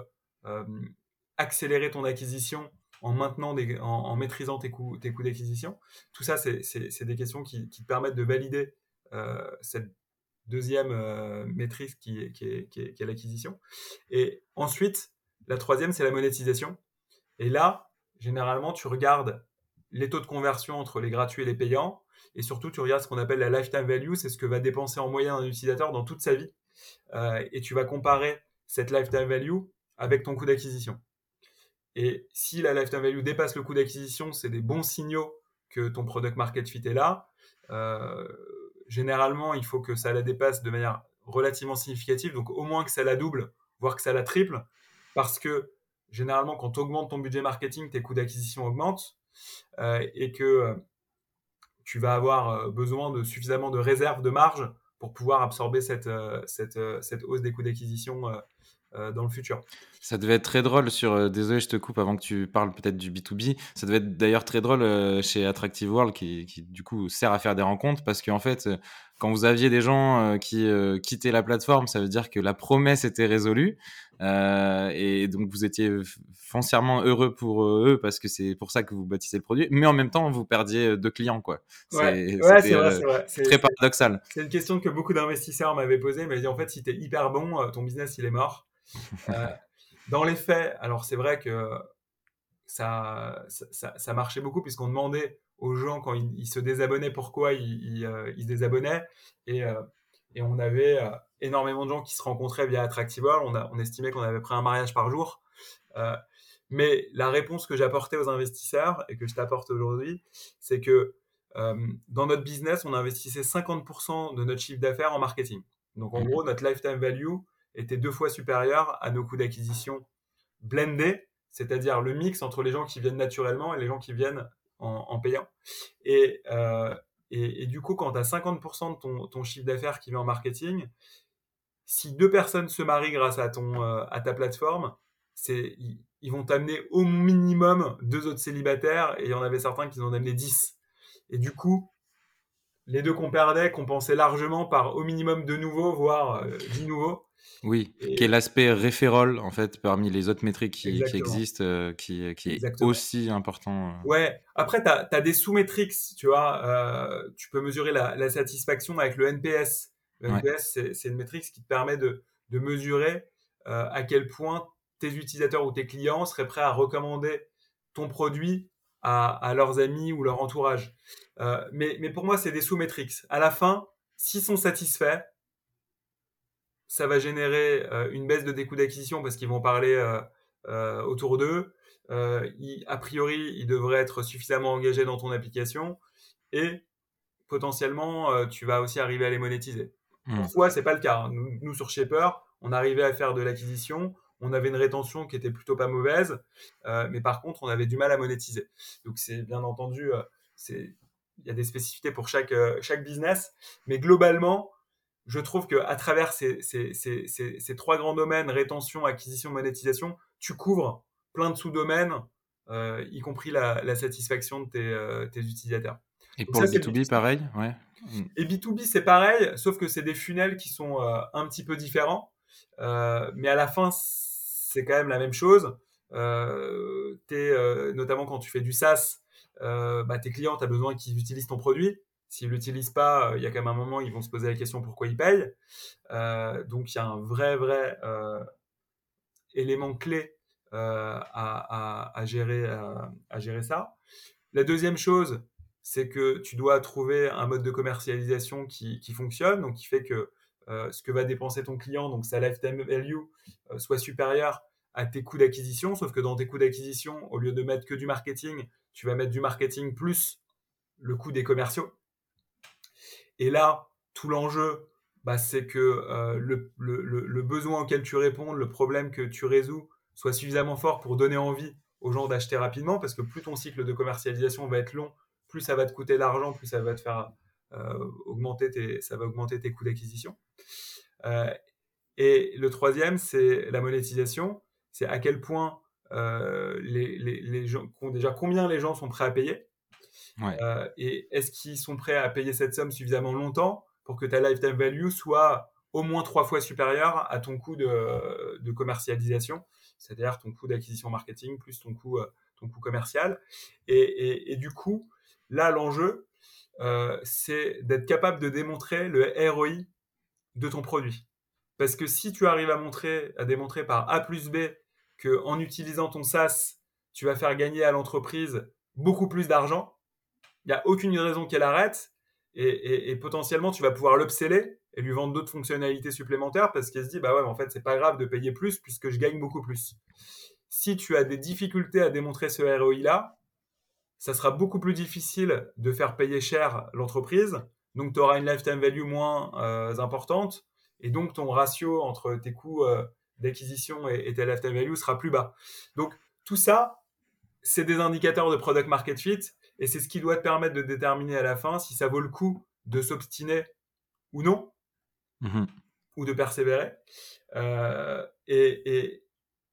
accélérer ton acquisition en maintenant en, maîtrisant tes coûts, d'acquisition Tout ça, c'est des questions qui, te permettent de valider cette deuxième maîtrise qui est, qui est, qui est l'acquisition. Et ensuite, la troisième, c'est la monétisation. Et là, généralement, tu regardes les taux de conversion entre les gratuits et les payants. Et surtout, tu regardes ce qu'on appelle la lifetime value, c'est ce que va dépenser en moyenne un utilisateur dans toute sa vie. Euh, et tu vas comparer cette lifetime value avec ton coût d'acquisition. Et si la lifetime value dépasse le coût d'acquisition, c'est des bons signaux que ton product market fit est là. Euh, généralement, il faut que ça la dépasse de manière relativement significative, donc au moins que ça la double, voire que ça la triple, parce que généralement, quand tu augmentes ton budget marketing, tes coûts d'acquisition augmentent, euh, et que tu vas avoir euh, besoin de suffisamment de réserves de marge pour pouvoir absorber cette, cette, cette hausse des coûts d'acquisition dans le futur. Ça devait être très drôle sur. désolé, je te coupe avant que tu parles peut-être du B2B. Ça devait être d'ailleurs très drôle chez Attractive World qui, qui, du coup sert à faire des rencontres parce qu'en fait, quand vous aviez des gens qui quittaient la plateforme, ça veut dire que la promesse était résolue euh, et donc vous étiez foncièrement heureux pour eux parce que c'est pour ça que vous bâtissez le produit, mais en même temps vous perdiez deux clients quoi. Ouais, c'est vrai, c'est très paradoxal. C'est une question que beaucoup d'investisseurs m'avaient posée, mais en fait si tu es hyper bon, ton business il est mort. Euh, dans les faits, alors c'est vrai que ça, ça, ça, marchait beaucoup puisqu'on demandait aux gens quand ils, se désabonnaient pourquoi ils, ils, euh, se désabonnaient et, et on avait énormément de gens qui se rencontraient via Attractiveworld. On, a, on estimait qu'on avait pris un mariage par jour. Euh, mais la réponse que j'apportais aux investisseurs et que je t'apporte aujourd'hui, c'est que euh, dans notre business, on investissait 50% de notre chiffre d'affaires en marketing. Donc en mmh. gros, notre lifetime value était deux fois supérieur à nos coûts d'acquisition blendés, c'est-à-dire le mix entre les gens qui viennent naturellement et les gens qui viennent en, payant. Et, euh, et, du coup, quand tu as 50% de ton, ton chiffre d'affaires qui vient en marketing, si deux personnes se marient grâce à, ton, euh, à ta plateforme, c'est, ils, vont t'amener au minimum deux autres célibataires et il y en avait certains qui en amené 10. Et du coup, les deux qu'on perdait compensaient largement par au minimum deux nouveaux, voire euh, dix nouveaux. Oui, qui est l'aspect référol en fait parmi les autres métriques qui, existent, euh, qui, qui est aussi important. Ouais, après tu as, des sous-métriques, tu vois, tu peux mesurer la, la, satisfaction avec le NPS. Le NPS, c'est une métrique qui te permet de, mesurer euh, à quel point tes utilisateurs ou tes clients seraient prêts à recommander ton produit à, leurs amis ou leur entourage. Euh, mais, mais, pour moi, c'est des sous-métriques. À la fin, s'ils sont satisfaits, ça va générer euh, une baisse de des coûts d'acquisition parce qu'ils vont parler autour d'eux. a priori, ils devraient être suffisamment engagés dans ton application et potentiellement, tu vas aussi arriver à les monétiser. Mmh. Parfois, c'est pas le cas. Hein. Nous, sur Shaper, on arrivait à faire de l'acquisition, on avait une rétention qui était plutôt pas mauvaise, euh, mais par contre, on avait du mal à monétiser. Donc, c'est bien entendu, euh, c'est il y a des spécificités pour chaque, euh, chaque business, mais globalement, je trouve que à travers ces, ces, ces, ces, trois grands domaines, rétention, acquisition, monétisation, tu couvres plein de sous-domaines, y compris la, la, satisfaction de tes, tes utilisateurs. Et pour le B2B, pareil? Ouais. Et B2B, c'est pareil, sauf que c'est des funnels qui sont euh, un petit peu différents. Euh, mais à la fin, c'est quand même la même chose. Euh, es, notamment quand tu fais du SaaS, bah, tes clients, tu as besoin qu'ils utilisent ton produit. S'ils ne l'utilisent pas, il y a quand même un moment, ils vont se poser la question pourquoi ils payent. donc, il y a un vrai, vrai élément clé à, gérer, ça. La deuxième chose, c'est que tu dois trouver un mode de commercialisation qui, fonctionne, donc qui fait que euh, ce que va dépenser ton client, donc sa lifetime value, euh, soit supérieur à tes coûts d'acquisition, sauf que dans tes coûts d'acquisition, au lieu de mettre que du marketing, tu vas mettre du marketing plus le coût des commerciaux. Et là, tout l'enjeu, bah, c'est que euh, le, besoin auquel tu réponds, le problème que tu résous, soit suffisamment fort pour donner envie aux gens d'acheter rapidement, parce que plus ton cycle de commercialisation va être long, plus ça va te coûter d'argent, plus ça va te faire euh, augmenter tes, ça va augmenter tes coûts d'acquisition. Euh, et le troisième, c'est la monétisation. C'est à quel point les, les, gens, déjà combien les gens sont prêts à payer? Et est-ce qu'ils sont prêts à payer cette somme suffisamment longtemps pour que ta lifetime value soit au moins trois fois supérieure à ton coût de, commercialisation, c'est-à-dire ton coût d'acquisition marketing plus ton coût, ton coût commercial? Et, et, et, du coup, Là, l'enjeu, euh, c'est d'être capable de démontrer le ROI de ton produit. Parce que si tu arrives à, montrer, à démontrer par A plus B qu'en utilisant ton SaaS, tu vas faire gagner à l'entreprise beaucoup plus d'argent, il n'y a aucune raison qu'elle arrête et, potentiellement tu vas pouvoir l'upseller et lui vendre d'autres fonctionnalités supplémentaires parce qu'elle se dit bah ouais, en fait, c'est pas grave de payer plus puisque je gagne beaucoup plus. Si tu as des difficultés à démontrer ce ROI là, ça sera beaucoup plus difficile de faire payer cher l'entreprise. Donc, tu auras une lifetime value moins euh, importante. Et donc, ton ratio entre tes coûts euh, d'acquisition et, ta lifetime value sera plus bas. Donc, tout ça, c'est des indicateurs de product market fit. Et c'est ce qui doit te permettre de déterminer à la fin si ça vaut le coup de s'obstiner ou non mmh ou de persévérer. et,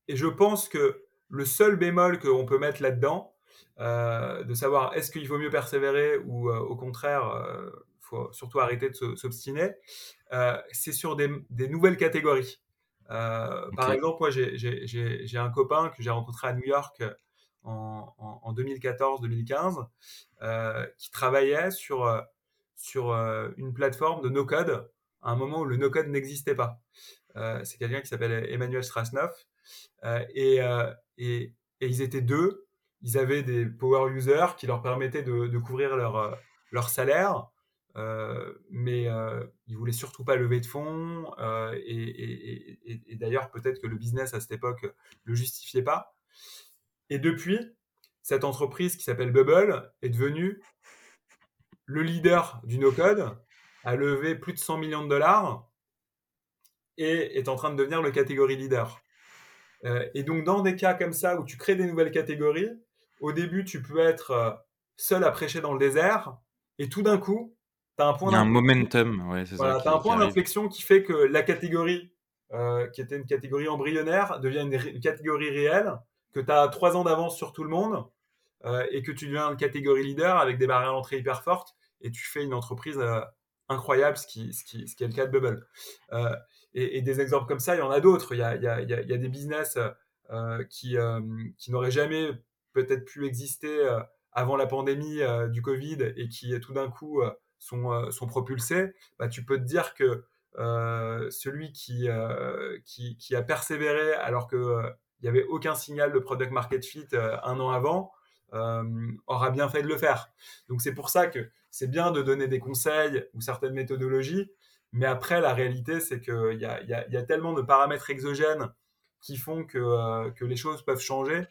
et je pense que le seul bémol qu'on peut mettre là-dedans, euh, de savoir est-ce qu'il vaut mieux persévérer ou euh, au contraire, il euh, faut surtout arrêter de s'obstiner, c'est sur des, nouvelles catégories. Par exemple, moi, j'ai un copain que j'ai rencontré à New York en, en 2014-2015 qui travaillait sur, sur une plateforme de no-code à un moment où le no-code n'existait pas. c'est quelqu'un qui s'appelle Emmanuel Strasnoff euh, euh, et, et, ils étaient deux. Ils avaient des power users qui leur permettaient de, couvrir leur, euh, leur salaire. mais euh, ils voulaient surtout pas lever de fonds et, et d'ailleurs peut-être que le business à cette époque le justifiait pas. Et depuis, cette entreprise qui s'appelle Bubble est devenue le leader du no-code, a levé plus de 100 millions de dollars et est en train de devenir le catégorie leader. Euh, et donc, dans des cas comme ça où tu crées des nouvelles catégories, au début, tu peux être euh, seul à prêcher dans le désert, et tout d'un coup, tu as un point Il y a un momentum, ouais, c'est voilà, ça. un point d'inflexion qui fait que la catégorie, euh, qui était une catégorie embryonnaire, devient une, catégorie réelle, que tu as trois ans d'avance sur tout le monde, et que tu deviens une catégorie leader avec des barrières d'entrée hyper fortes, et tu fais une entreprise incroyable, ce qui, ce, qui, ce qui est le cas de Bubble. Et, des exemples comme ça, il y en a d'autres. Il, y a, des business euh, qui, euh, qui n'auraient jamais peut-être pu exister euh, avant la pandémie du Covid et qui tout d'un coup sont, sont propulsés. Bah, tu peux te dire que celui qui, qui, a persévéré alors qu'il n'y avait aucun signal de product market fit un an avant, aura bien fait de le faire. Donc c'est pour ça que c'est bien de donner des conseils ou certaines méthodologies, mais après, la réalité, c'est qu'il y a, y, a, tellement de paramètres exogènes qui font que, euh, que les choses peuvent changer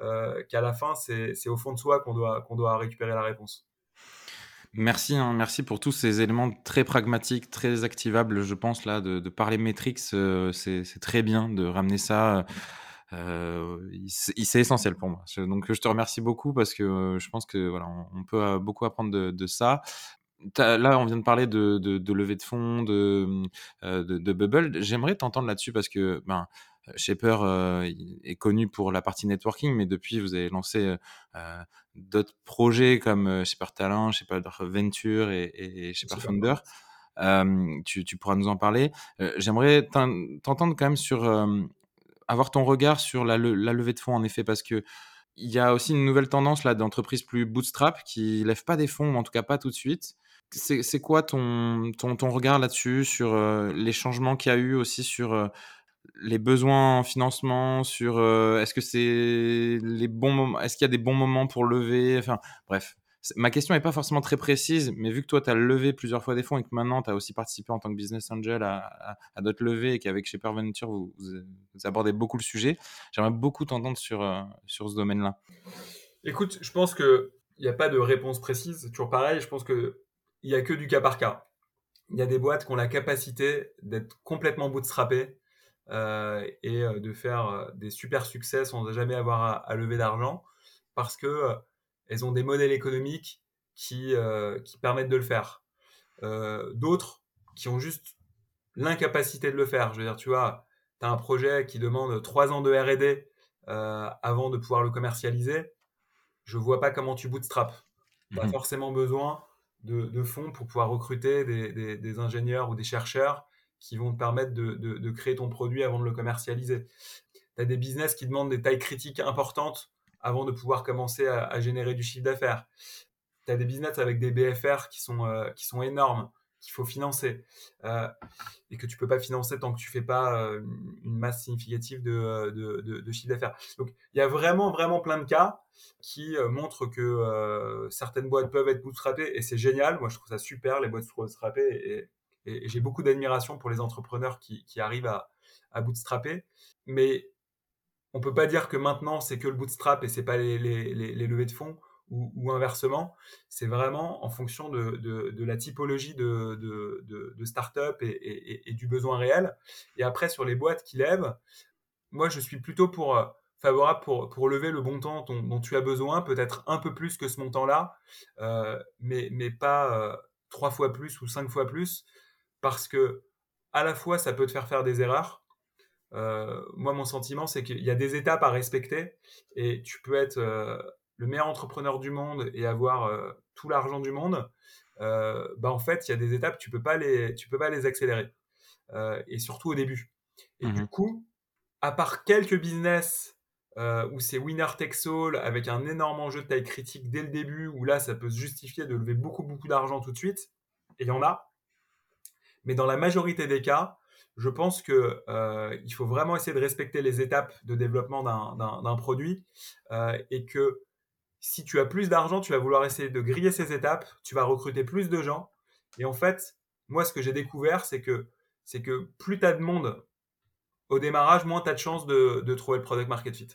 euh, qu'à la fin, c'est au fond de soi qu'on doit, qu'on doit récupérer la réponse. Merci, hein, merci pour tous ces éléments très pragmatiques, très activables, je pense, là, de, parler métriques, euh, c'est très bien de ramener ça. C'est essentiel pour moi. Donc, je te remercie beaucoup parce que je pense que voilà, on, peut beaucoup apprendre de, de ça là, on vient de parler de, de, levée de fonds, de, euh, de, Bubble. J'aimerais t'entendre là-dessus parce que ben, Shaper euh, est connu pour la partie networking, mais depuis, vous avez lancé euh, d'autres projets comme Shaper Talent, Shaper Venture et, et Shaper Founder. Tu, tu, pourras nous en parler. J'aimerais t'entendre quand même sur avoir ton regard sur la, levée de fonds, en effet, parce que il y a aussi une nouvelle tendance là d'entreprises plus bootstrap qui lèvent pas des fonds, en tout cas pas tout de suite c'est quoi ton, ton, ton regard là-dessus, sur euh, les changements qu'il y a eu aussi sur euh, les besoins en financement, sur euh, est-ce que c'est est-ce qu'il y a des bons moments pour lever, enfin bref. Ma question n'est pas forcément très précise, mais vu que toi, tu as levé plusieurs fois des fonds et que maintenant, tu as aussi participé en tant que business angel à, à, d'autres levées et qu'avec Shaper Venture, vous, abordez beaucoup le sujet, j'aimerais beaucoup t'entendre sur, sur ce domaine-là. Écoute, je pense qu'il n'y a pas de réponse précise. Toujours pareil, je pense que il n'y a que du cas par cas. Il y a des boîtes qui ont la capacité d'être complètement bootstrappées euh, et euh, de faire euh, des super succès sans jamais avoir à, lever d'argent parce que elles ont des modèles économiques qui, qui permettent de le faire. D'autres qui ont juste l'incapacité de le faire. Je veux dire, tu vois, tu as un projet qui demande trois ans de R&D avant de pouvoir le commercialiser. Je vois pas comment tu bootstrap. Tu as mmh forcément besoin de, fonds pour pouvoir recruter des, ingénieurs ou des chercheurs qui vont te permettre de, créer ton produit avant de le commercialiser. Tu as des business qui demandent des tailles critiques importantes avant de pouvoir commencer à, générer du chiffre d'affaires. Tu as des business avec des BFR qui sont, euh, qui sont énormes qu'il faut financer euh, et que tu peux pas financer tant que tu fais pas euh, une masse significative de, de, chiffre d'affaires. Donc il y a vraiment vraiment plein de cas qui montrent que certaines boîtes peuvent être bootstrappées et c'est génial. Moi je trouve ça super les boîtes bootstrappées et, et, j'ai beaucoup d'admiration pour les entrepreneurs qui, qui arrivent à, à bootstrapper. Mais on peut pas dire que maintenant c'est que le bootstrap et c'est pas les, levées de fonds ou, inversement. C'est vraiment en fonction de, la typologie de, de, start-up et, du besoin réel. Et après, sur les boîtes qui lèvent, moi, je suis plutôt pour, euh, favorable pour, lever le bon temps dont, tu as besoin, peut-être un peu plus que ce montant-là, euh, mais, mais pas euh, trois fois plus ou cinq fois plus, parce que à la fois, ça peut te faire faire des erreurs. Euh, moi, mon sentiment, c'est qu'il y a des étapes à respecter et tu peux être le meilleur entrepreneur du monde et avoir tout l'argent du monde. bah en fait, il y a des étapes, tu peux pas les, tu peux pas les accélérer. et surtout au début. Et du mmh coup, à part quelques business euh, où c'est winner takes all avec un énorme enjeu de taille critique dès le début, où là, ça peut se justifier de lever beaucoup, beaucoup d'argent tout de suite. Et il y en a. Mais dans la majorité des cas, je pense qu'il euh, faut vraiment essayer de respecter les étapes de développement d'un produit euh, et que si tu as plus d'argent, tu vas vouloir essayer de griller ces étapes, tu vas recruter plus de gens. Et en fait, moi, ce que j'ai découvert, c'est que, que plus tu as de monde au démarrage, moins tu as de chances de, trouver le product market fit.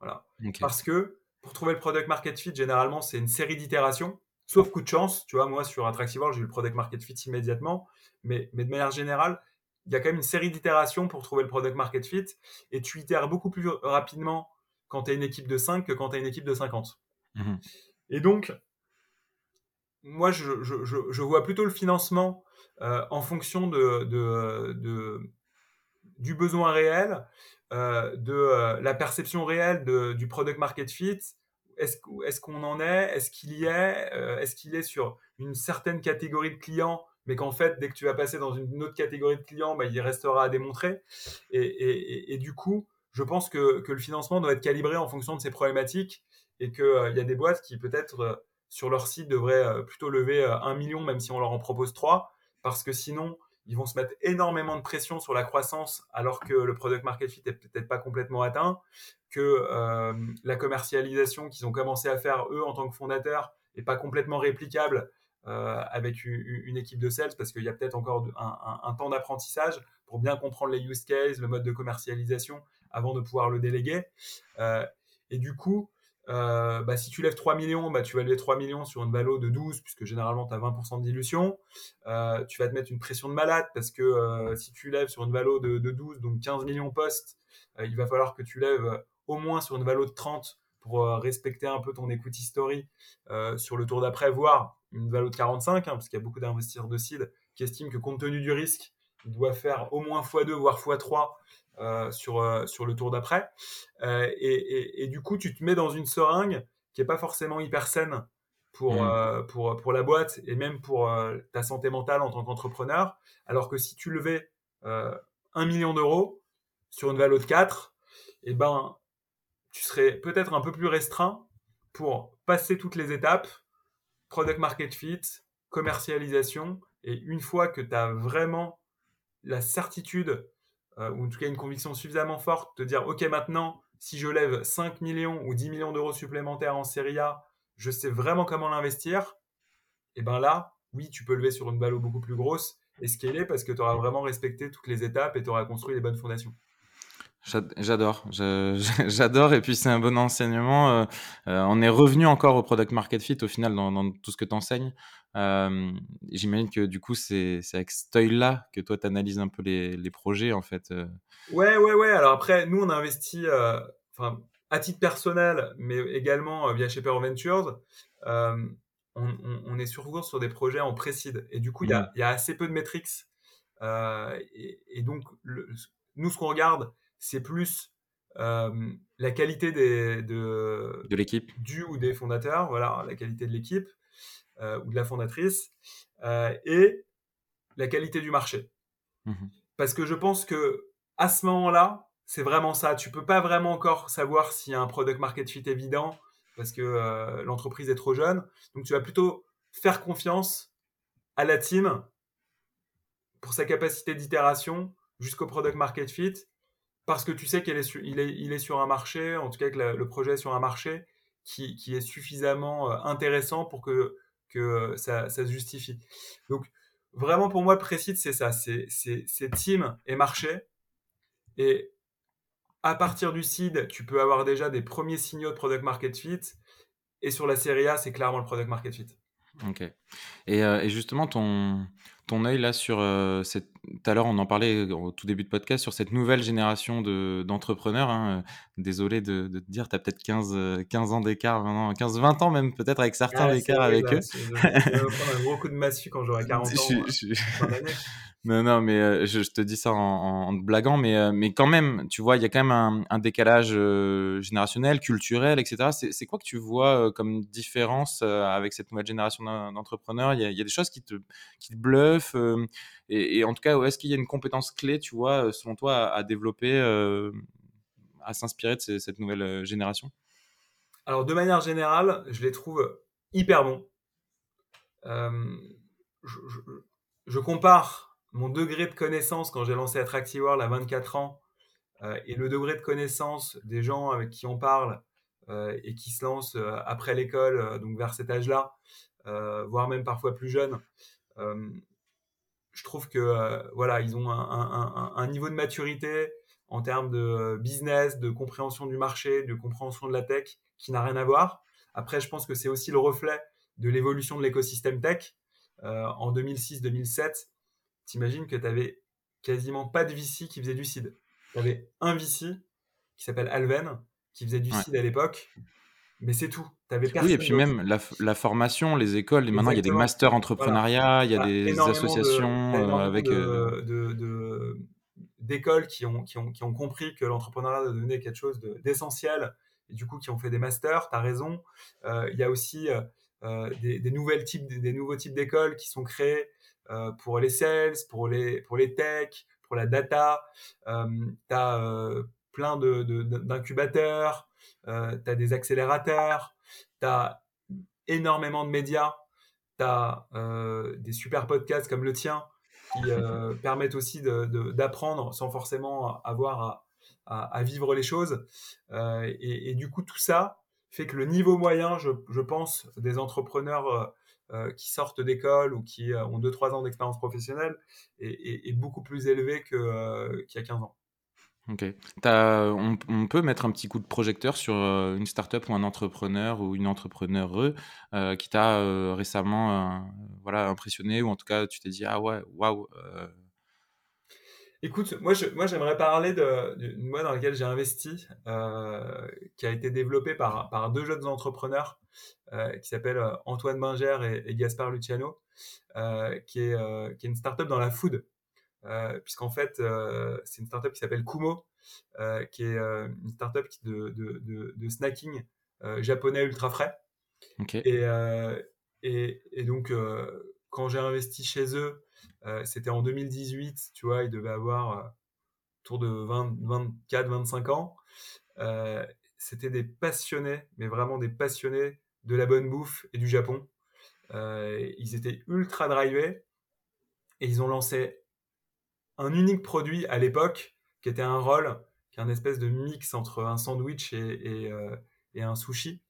Voilà. Parce que pour trouver le product market fit, généralement, c'est une série d'itérations, sauf coup de chance. Tu vois, moi, sur Attractive j'ai eu le product market fit immédiatement. Mais, mais de manière générale, il y a quand même une série d'itérations pour trouver le product market fit. Et tu itères beaucoup plus rapidement quand tu as une équipe de 5 que quand tu as une équipe de 50. Mmh Et donc, moi, je, je, je, vois plutôt le financement euh, en fonction de, de, de, du besoin réel, euh, de euh, la perception réelle du product market fit. Est-ce qu'on en est? Est-ce qu'il y est? Est-ce qu'il est sur une certaine catégorie de clients mais qu'en fait, dès que tu vas passer dans une autre catégorie de clients, bah, il restera à démontrer. Et, du coup, je pense que, le financement doit être calibré en fonction de ces problématiques et qu'il y a des boîtes qui peut-être sur leur site devraient plutôt lever un million, même si on leur en propose trois, parce que sinon, ils vont se mettre énormément de pression sur la croissance alors que le product market fit est peut-être pas complètement atteint, que euh, la commercialisation qu'ils ont commencé à faire eux en tant que fondateurs est pas complètement réplicable euh, avec une, équipe de sales parce qu'il y a peut-être encore un, temps d'apprentissage pour bien comprendre les use cases, le mode de commercialisation avant de pouvoir le déléguer. Euh, et du coup, euh, bah, si tu lèves 3 millions, bah, tu vas lever 3 millions sur une valo de 12, puisque généralement tu as 20% de dilution. Euh, tu vas te mettre une pression de malade, parce que euh, si tu lèves sur une valo de, 12, donc 15 millions post, il va falloir que tu lèves au moins sur une valo de 30 pour respecter un peu ton equity story sur le tour d'après, voire une valo de 45, hein, parce qu'il y a beaucoup d'investisseurs de seed qui estiment que compte tenu du risque, il doit faire au moins x2, voire x3 euh, sur, euh, sur le tour d'après. Euh, et, du coup, tu te mets dans une seringue qui n'est pas forcément hyper saine pour, mmh. pour, pour la boîte et même pour ta santé mentale en tant qu'entrepreneur. Alors que si tu levais 1 million d'euros sur une valeur de 4, et eh ben, tu serais peut-être un peu plus restreint pour passer toutes les étapes, product market fit, commercialisation, et une fois que tu as vraiment la certitude euh, ou en tout cas une conviction suffisamment forte de dire, OK, maintenant, si je lève 5 millions ou 10 millions d'euros supplémentaires en Serie A, je sais vraiment comment l'investir, et bien là, oui, tu peux lever sur une balle beaucoup plus grosse et scaler parce que tu auras vraiment respecté toutes les étapes et tu auras construit les bonnes fondations. J'adore, j'adore et puis c'est un bon enseignement. Euh, euh, on est revenu encore au product market fit au final dans, tout ce que tu enseignes. Euh, j'imagine que du coup c'est avec cet œil-là que toi tu analyses un peu les, projets en fait. Ouais, ouais, ouais. Alors après, nous on a investi à titre personnel, mais également via Shaper Ventures. On, est surtout sur des projets en précide et du coup il y, a, mmh. assez peu de métriques. Et, donc nous ce qu'on regarde, c'est plus la qualité des, de, de l'équipe, du ou des fondateurs, voilà, la qualité de l'équipe ou de la fondatrice, et la qualité du marché. Mmh Parce que je pense que à ce moment-là, c'est vraiment ça. Tu peux pas vraiment encore savoir s'il y a un product market fit évident parce que l'entreprise est trop jeune. Donc tu vas plutôt faire confiance à la team pour sa capacité d'itération jusqu'au product market fit parce que tu sais qu'il est, sur un marché, en tout cas que le projet est sur un marché qui, est suffisamment euh, intéressant pour que, que ça, se justifie. Donc, vraiment pour moi, le précise, c'est ça, c'est, team et marché. Et à partir du seed, tu peux avoir déjà des premiers signaux de product market fit. Et sur la série A, c'est clairement le product market fit. Ok. Et, euh, et justement, ton, ton œil là sur cette. Tout à l'heure, on en parlait au tout début de podcast sur cette nouvelle génération d'entrepreneurs. Hein. Désolé de, te dire, tu as peut-être 15, 15 ans d'écart 15-20 ans même, peut-être avec certains d'écart avec eux. Je vais prendre un gros coup de massue quand j'aurai 40 ans. Non, non, mais euh, je, te dis ça en, blaguant, mais, euh, mais quand même, tu vois, il y a quand même un, décalage euh, générationnel, culturel, etc. C'est quoi que tu vois comme différence avec cette nouvelle génération d'entrepreneurs? Il, y, a des choses qui te, qui te bluffent et, en tout cas, est-ce qu'il y a une compétence clé, tu vois, selon toi, à, développer, à s'inspirer de cette nouvelle génération? Alors, de manière générale, je les trouve hyper bons. je, compare mon degré de connaissance quand j'ai lancé Attractive World à 24 ans euh, et le degré de connaissance des gens avec qui on parle euh, et qui se lancent euh, après l'école, donc vers cet âge-là, voire même parfois plus jeunes, je trouve que voilà, ils ont un, niveau de maturité en termes de business, de compréhension du marché, de compréhension de la tech qui n'a rien à voir. Après, je pense que c'est aussi le reflet de l'évolution de l'écosystème tech. en 2006-2007, t'imagines que tu avais quasiment pas de VC qui faisait du seed. Tu avais un VC qui s'appelle Alven, qui faisait du seed à l'époque, mais c'est tout. Avais oui, et puis même la, formation, les écoles, maintenant il y a des masters entrepreneuriat, il y a des associations euh, avec. Euh, de, d'écoles qui ont, qui, ont, qui ont compris que l'entrepreneuriat devenait quelque chose d'essentiel et du coup qui ont fait des masters, tu as raison. Euh, il y a aussi des, des, nouvelles types, des nouveaux types d'écoles qui sont créés pour les sales, pour les, pour les tech, pour la data. Tu as plein d'incubateurs, de, tu as des accélérateurs, tu as énormément de médias, tu as des super podcasts comme le tien qui permettent aussi d'apprendre sans forcément avoir à, vivre les choses. Et, et, du coup, tout ça fait que le niveau moyen, je, je pense, des entrepreneurs euh, qui sortent d'école ou qui euh, ont 2-3 ans d'expérience professionnelle est, beaucoup plus élevé euh, qu'il y a 15 ans. Ok. On, peut mettre un petit coup de projecteur sur une startup ou un entrepreneur ou une entrepreneure qui t'a récemment voilà, impressionné ou en tout cas tu t'es dit ah ouais, waouh, Écoute, moi, j'aimerais parler d'une boîte dans laquelle j'ai investi, euh, qui a été développée par, deux jeunes entrepreneurs euh, qui s'appellent euh, Antoine Binger et, Gaspard Luciano, qui, est, qui est une startup dans la food. Puisqu'en fait, c'est une startup qui s'appelle Kumo, qui est une startup de, de, de, snacking japonais ultra frais. Et, et, et, donc, quand j'ai investi chez eux, euh, c'était en 2018, tu vois, il devait avoir euh, autour de 24, 25 ans. Euh, c'était des passionnés, mais vraiment des passionnés de la bonne bouffe et du Japon. ils étaient ultra drivés et ils ont lancé un unique produit à l'époque qui était un roll, qui est un espèce de mix entre un sandwich et, et un sushi.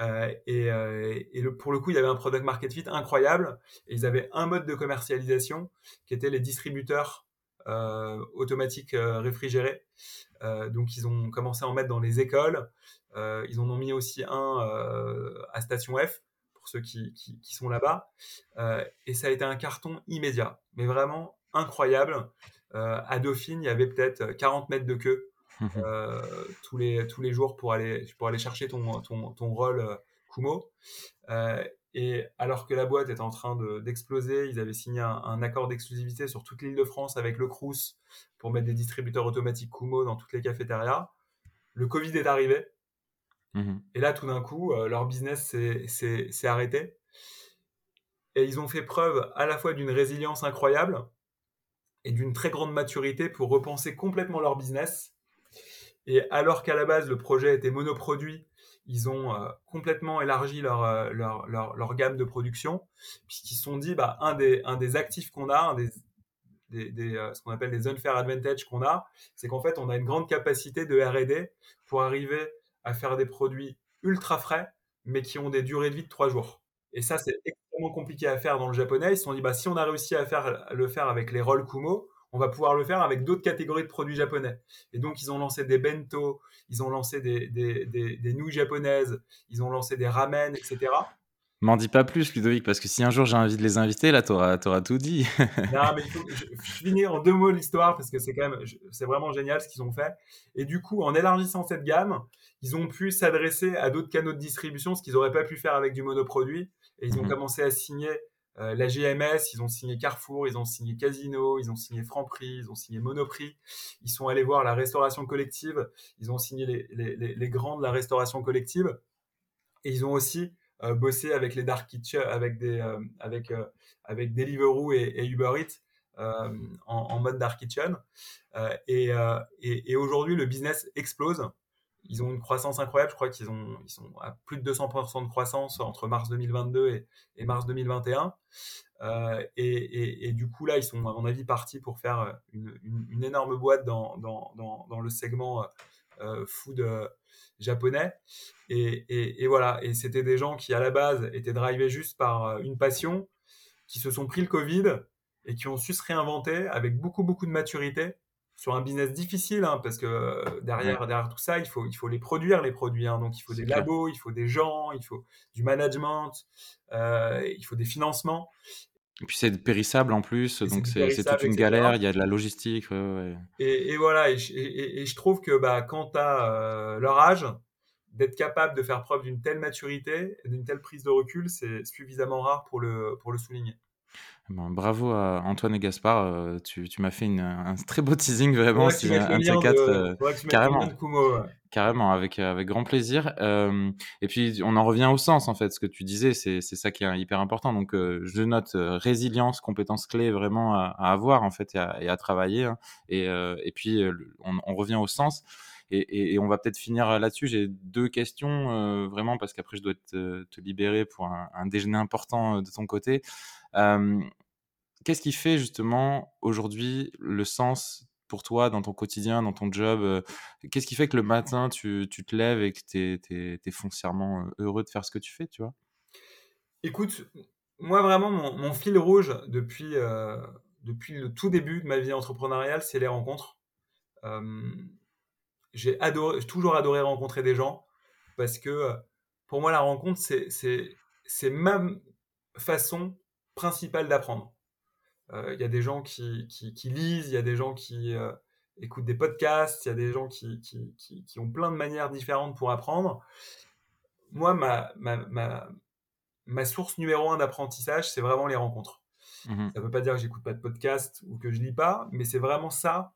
Euh, et, euh, pour le coup, il y avait un product market fit incroyable. Et ils avaient un mode de commercialisation qui était les distributeurs euh, automatiques réfrigérés. donc, ils ont commencé à en mettre dans les écoles. ils en ont mis aussi un à Station F pour ceux qui, qui, qui sont là-bas. et ça a été un carton immédiat, mais vraiment incroyable. à Dauphine, il y avait peut-être 40 mètres de queue euh, tous, les, tous les jours pour aller, pour aller chercher ton, ton, ton rôle euh, Kumo. Euh, et alors que la boîte est en train d'exploser, ils avaient signé un, accord d'exclusivité sur toute l'île de France avec le Crous pour mettre des distributeurs automatiques Kumo dans toutes les cafétérias. Le Covid est arrivé. Mmh et là, tout d'un coup, leur business s'est arrêté. Et ils ont fait preuve à la fois d'une résilience incroyable et d'une très grande maturité pour repenser complètement leur business et alors qu'à la base, le projet était monoproduit, ils ont euh, complètement élargi euh, leur, gamme de production, puisqu'ils se sont dit, bah, un, des, actifs qu'on a, euh, ce qu'on appelle des unfair advantage qu'on a, c'est qu'en fait, on a une grande capacité de R&D pour arriver à faire des produits ultra frais, mais qui ont des durées de vie de trois jours. Et ça, c'est extrêmement compliqué à faire dans le japonais. Ils se sont dit, bah, si on a réussi à faire, le faire avec les rolls Kumo, on va pouvoir le faire avec d'autres catégories de produits japonais. Et donc, ils ont lancé des bento, ils ont lancé des, des, nouilles japonaises, ils ont lancé des ramen, etc. M'en dis pas plus, Ludovic, parce que si un jour j'ai envie de les inviter, là, t'auras auras tout dit. non, mais il faut, je, je finis en deux mots l'histoire parce que c'est quand même, c'est vraiment génial ce qu'ils ont fait. Et du coup, en élargissant cette gamme, ils ont pu s'adresser à d'autres canaux de distribution, ce qu'ils n'auraient pas pu faire avec du monoproduit. Et ils ont mhm. commencé à signer euh, la GMS, ils ont signé Carrefour, ils ont signé Casino, ils ont signé Franprix, ils ont signé Monoprix. Ils sont allés voir la restauration collective, ils ont signé les, les, les, grands de la restauration collective. Et ils ont aussi euh, bossé avec les dark kitchen, avec des, euh, avec, avec Deliveroo et, et Uber Eats. En, en, mode dark kitchen et, et, et aujourd'hui le business explose ils ont une croissance incroyable. Je crois qu'ils ont, ils sont à plus de 200% de croissance entre mars 2022 et, mars 2021. Euh, et, du coup, là, ils sont, à mon avis, partis pour faire une, énorme boîte dans, dans, le segment euh, food euh, japonais. Et, voilà. Et c'était des gens qui, à la base, étaient drivés juste par une passion, qui se sont pris le Covid et qui ont su se réinventer avec beaucoup, beaucoup de maturité sur un business difficile, hein, parce que euh, derrière, derrière tout ça, il faut, il faut les produire, les produits. Hein. donc, il faut des labos, il faut des gens, il faut du management, euh, il faut des financements. Et puis, c'est périssable en plus, donc c'est toute une galère, il y a de la logistique. Et, voilà, et, je trouve que bah, quand tu as euh, leur âge, d'être capable de faire preuve d'une telle maturité, d'une telle prise de recul, c'est suffisamment rare pour le, pour le souligner. Ben, bravo à Antoine et Gaspard, euh, tu, tu m'as fait une, un très beau teasing vraiment. Si un de ces quatre, euh, carrément, carrément, avec avec grand plaisir. Euh, et puis on en revient au sens en fait, ce que tu disais, c'est c'est ça qui est hyper important. Donc je note résilience, compétence clé vraiment à, avoir en fait et à, et à travailler. Hein. Et et puis on, on, revient au sens. Et, et, on va peut-être finir là-dessus. J'ai deux questions, vraiment, parce qu'après, je dois te, te libérer pour un, un, déjeuner important de ton côté. Qu'est-ce qui fait justement aujourd'hui le sens pour toi dans ton quotidien, dans ton job Qu'est-ce qui fait que le matin, tu, tu te lèves et que tu es, foncièrement heureux de faire ce que tu fais, tu vois? Écoute, moi vraiment, mon, fil rouge depuis, depuis le tout début de ma vie entrepreneuriale, c'est les rencontres. j'ai adoré, toujours adoré rencontrer des gens parce que pour moi, la rencontre, c'est ma façon principal d'apprendre. Euh, il y a des gens qui, qui, lisent, il y a des gens qui euh, écoutent des podcasts, il y a des gens qui, qui, ont plein de manières différentes pour apprendre. Moi, ma, ma, ma, source numéro un d'apprentissage, c'est vraiment les rencontres. Mmh ça ne veut pas dire que j'écoute pas de podcast ou que je lis pas, mais c'est vraiment ça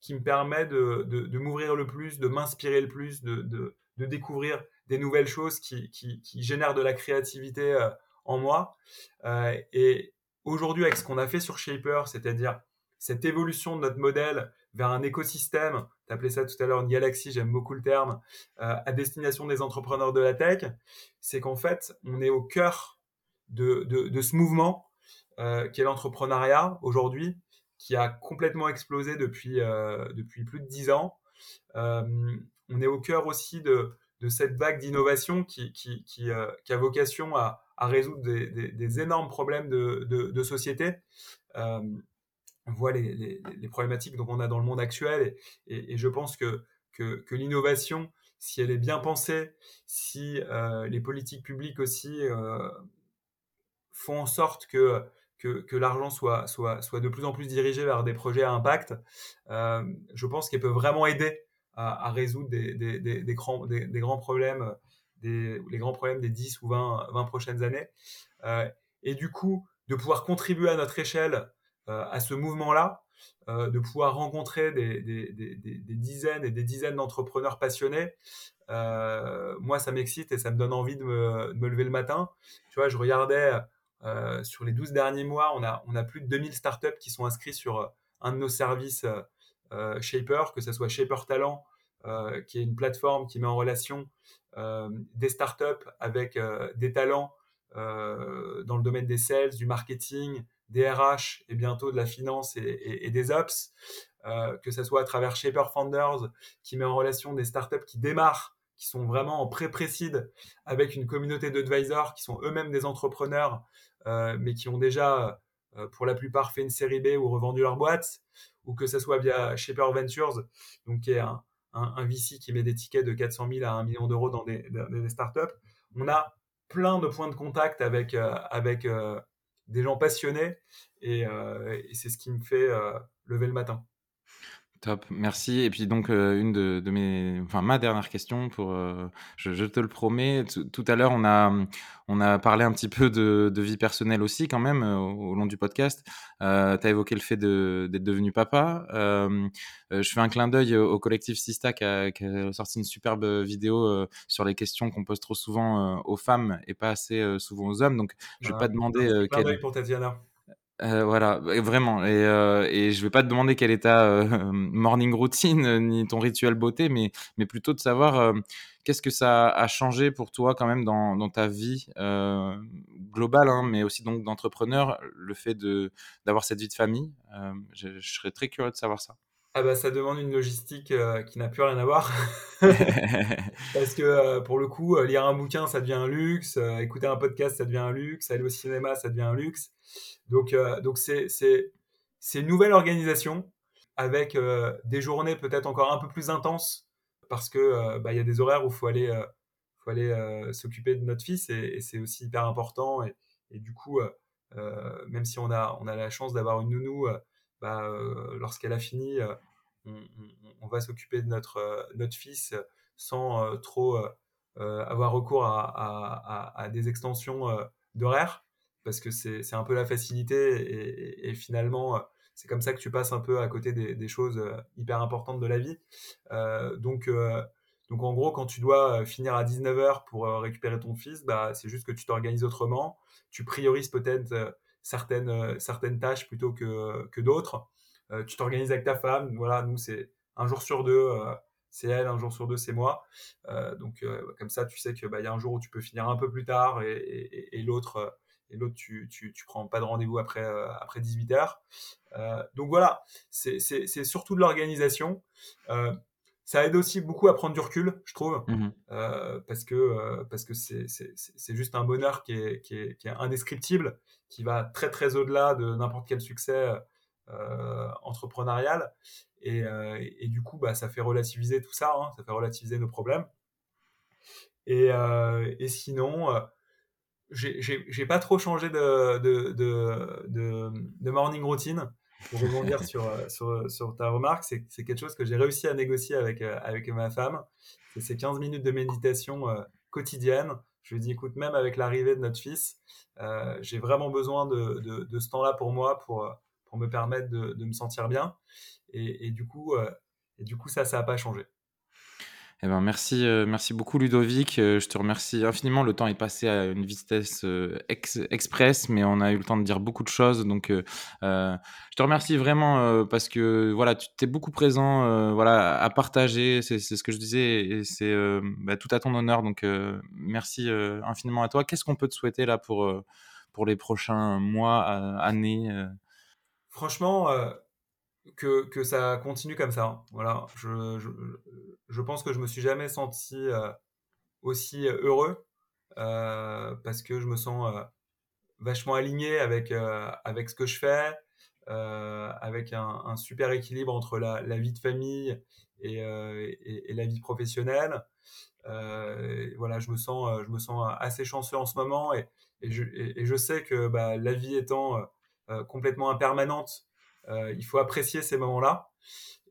qui me permet de, de, de m'ouvrir le plus, de m'inspirer le plus, de, de, découvrir des nouvelles choses qui, qui, qui génèrent de la créativité euh, en moi. Euh, et aujourd'hui, avec ce qu'on a fait sur Shaper, c'est-à-dire cette évolution de notre modèle vers un écosystème, tu appelais ça tout à l'heure une galaxie, j'aime beaucoup le terme, euh, à destination des entrepreneurs de la tech, c'est qu'en fait, on est au cœur de, ce mouvement euh, qui est l'entrepreneuriat aujourd'hui, qui a complètement explosé depuis, depuis plus de dix ans. on est au cœur aussi de, cette vague d'innovation qui, a vocation à, à résoudre des, énormes problèmes de, société. Euh, on voit les, problématiques qu'on a dans le monde actuel et, je pense que, que, l'innovation, si elle est bien pensée, si euh, les politiques publiques aussi euh, font en sorte que, que, l'argent soit, soit, soit de plus en plus dirigé vers des projets à impact, je pense qu'elle peut vraiment aider à, résoudre des, grands, des, grands problèmes les grands problèmes des 10 ou 20, 20 prochaines années. Euh, et du coup, de pouvoir contribuer à notre échelle euh, à ce mouvement-là, euh, de pouvoir rencontrer des, des, des, dizaines et des dizaines d'entrepreneurs passionnés, moi, ça m'excite et ça me donne envie de me, lever le matin. Tu vois, je regardais sur les 12 derniers mois, on a, on a plus de 2000 startups qui sont inscrits sur un de nos services Shaper, que ce soit Shaper Talent, qui est une plateforme qui met en relation euh, des startups avec euh, des talents euh, dans le domaine des sales, du marketing, des RH et bientôt de la finance et, des ops, que ce soit à travers Shaper Founders qui met en relation des startups qui démarrent, qui sont vraiment en pré-précide avec une communauté d'advisors qui sont eux-mêmes des entrepreneurs, mais qui ont déjà pour la plupart fait une série B ou revendu leur boîte, ou que ce soit via Shaper Ventures, donc qui est un, un, VC qui met des tickets de 400 000 à 1 million d'euros dans des, startups. On a plein de points de contact avec, avec des gens passionnés et, et c'est ce qui me fait lever le matin. Top, merci. Et puis donc euh, une de, de, mes, enfin ma dernière question pour, euh, je, je, te le promets. Tout à l'heure on a, on a parlé un petit peu de, de vie personnelle aussi quand même euh, au, long du podcast. Tu as évoqué le fait d'être devenu papa. je fais un clin d'œil au, collectif Sista qui a, qui a, sorti une superbe vidéo sur les questions qu'on pose trop souvent aux femmes et pas assez souvent aux hommes. Donc je vais ah, pas demander. Un clin d'œil pour Tatiana. Euh, voilà, vraiment. Et, euh, et je vais pas te demander quelle est ta euh, morning routine ni ton rituel beauté, mais, mais plutôt de savoir qu'est-ce que ça a changé pour toi quand même dans, dans ta vie globale, hein, mais aussi donc d'entrepreneur, le fait de d'avoir cette vie de famille. Je, je, serais très curieux de savoir ça. Ah bah ça demande une logistique qui n'a plus rien à voir. Parce que pour le coup, lire un bouquin, ça devient un luxe, écouter un podcast, ça devient un luxe, aller au cinéma, ça devient un luxe. Donc, euh, donc c'est, c'est, c'est une nouvelle organisation avec euh, des journées peut-être encore un peu plus intenses parce que euh, bah, il y a des horaires où il faut aller, faut aller s'occuper de notre fils et, c'est aussi hyper important. Et, et du coup, même si on a, on a la chance d'avoir une nounou, bah, lorsqu'elle a fini, on, on, va s'occuper de notre, notre fils sans trop avoir recours à, à, des extensions d'horaires parce que c'est un peu la facilité et, finalement, euh, c'est comme ça que tu passes un peu à côté des, choses euh, hyper importantes de la vie. Euh, donc, donc, en gros, quand tu dois finir à 19h pour récupérer ton fils, bah, c'est juste que tu t'organises autrement. Tu priorises peut-être certaines, certaines tâches plutôt que, que d'autres. tu t'organises avec ta femme. Voilà, nous, c'est un jour sur deux c'est elle, un jour sur deux, c'est moi. donc comme ça, tu sais qu'il bah, y a un jour où tu peux finir un peu plus tard et, l'autre et l'autre, tu, tu, tu, prends pas de rendez-vous après, euh, après 18 heures. Euh, donc voilà, c'est surtout de l'organisation. Euh, ça aide aussi beaucoup à prendre du recul, je trouve, mmh parce que parce que c'est juste un bonheur qui est, qui, est, qui est, indescriptible, qui va très très au-delà de n'importe quel succès entrepreneurial. Et, et, du coup, bah, ça fait relativiser tout ça, hein, ça fait relativiser nos problèmes. Et, et sinon, j'ai pas trop changé de, de, de, de, morning routine. Pour rebondir sur, euh, sur, sur, ta remarque, c'est quelque chose que j'ai réussi à négocier avec, euh, avec ma femme. C'est ces 15 minutes de méditation euh, quotidienne. Je lui dis, écoute, même avec l'arrivée de notre fils, j'ai vraiment besoin de, de, ce temps-là pour moi, pour, pour me permettre de, me sentir bien. Et, et du, coup, et du coup, ça, ça n'a pas changé. Eh ben merci, euh, merci beaucoup Ludovic. Euh, je te remercie infiniment. Le temps est passé à une vitesse euh, express, mais on a eu le temps de dire beaucoup de choses. Donc, je te remercie vraiment parce que voilà, tu t'es beaucoup présent, voilà, à partager. C'est ce que je disais et c'est bah, tout à ton honneur. Donc, merci infiniment à toi. Qu'est-ce qu'on peut te souhaiter là pour pour les prochains mois, années Franchement que, que, ça continue comme ça. Hein. Voilà, je, je, je, pense que je me suis jamais senti euh, aussi heureux euh, parce que je me sens euh, vachement aligné avec, avec ce que je fais, avec un, super équilibre entre la, la vie de famille et, et, la vie professionnelle. voilà, je me sens, je me sens assez chanceux en ce moment et, et je, je sais que bah, la vie étant complètement impermanente, euh, il faut apprécier ces moments-là.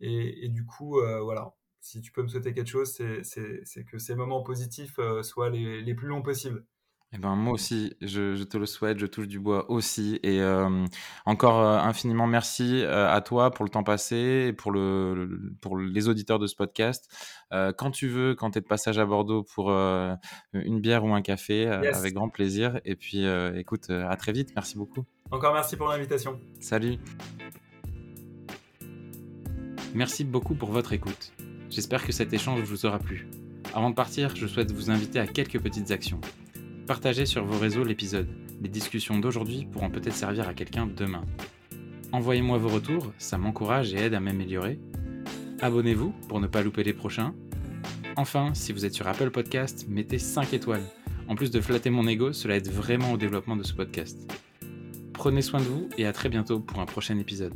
Et, du coup, euh, voilà, si tu peux me souhaiter quelque chose, c'est que ces moments positifs euh, soient les, plus longs possibles. Eh ben, moi aussi, je, te le souhaite, je touche du bois aussi. Et encore infiniment merci à toi pour le temps passé et pour, le, pour les auditeurs de ce podcast. quand tu veux, quand tu es de passage à Bordeaux pour une bière ou un café, avec grand plaisir. Et puis, écoute, à très vite. Merci beaucoup. Encore merci pour l'invitation. Salut. Merci beaucoup pour votre écoute. J'espère que cet échange vous aura plu. Avant de partir, je souhaite vous inviter à quelques petites actions. Partagez sur vos réseaux l'épisode. Les discussions d'aujourd'hui pourront peut-être servir à quelqu'un demain. Envoyez-moi vos retours, ça m'encourage et aide à m'améliorer. Abonnez-vous pour ne pas louper les prochains. Enfin, si vous êtes sur Apple Podcast, mettez 5 étoiles. En plus de flatter mon ego, cela aide vraiment au développement de ce podcast. Prenez soin de vous et à très bientôt pour un prochain épisode.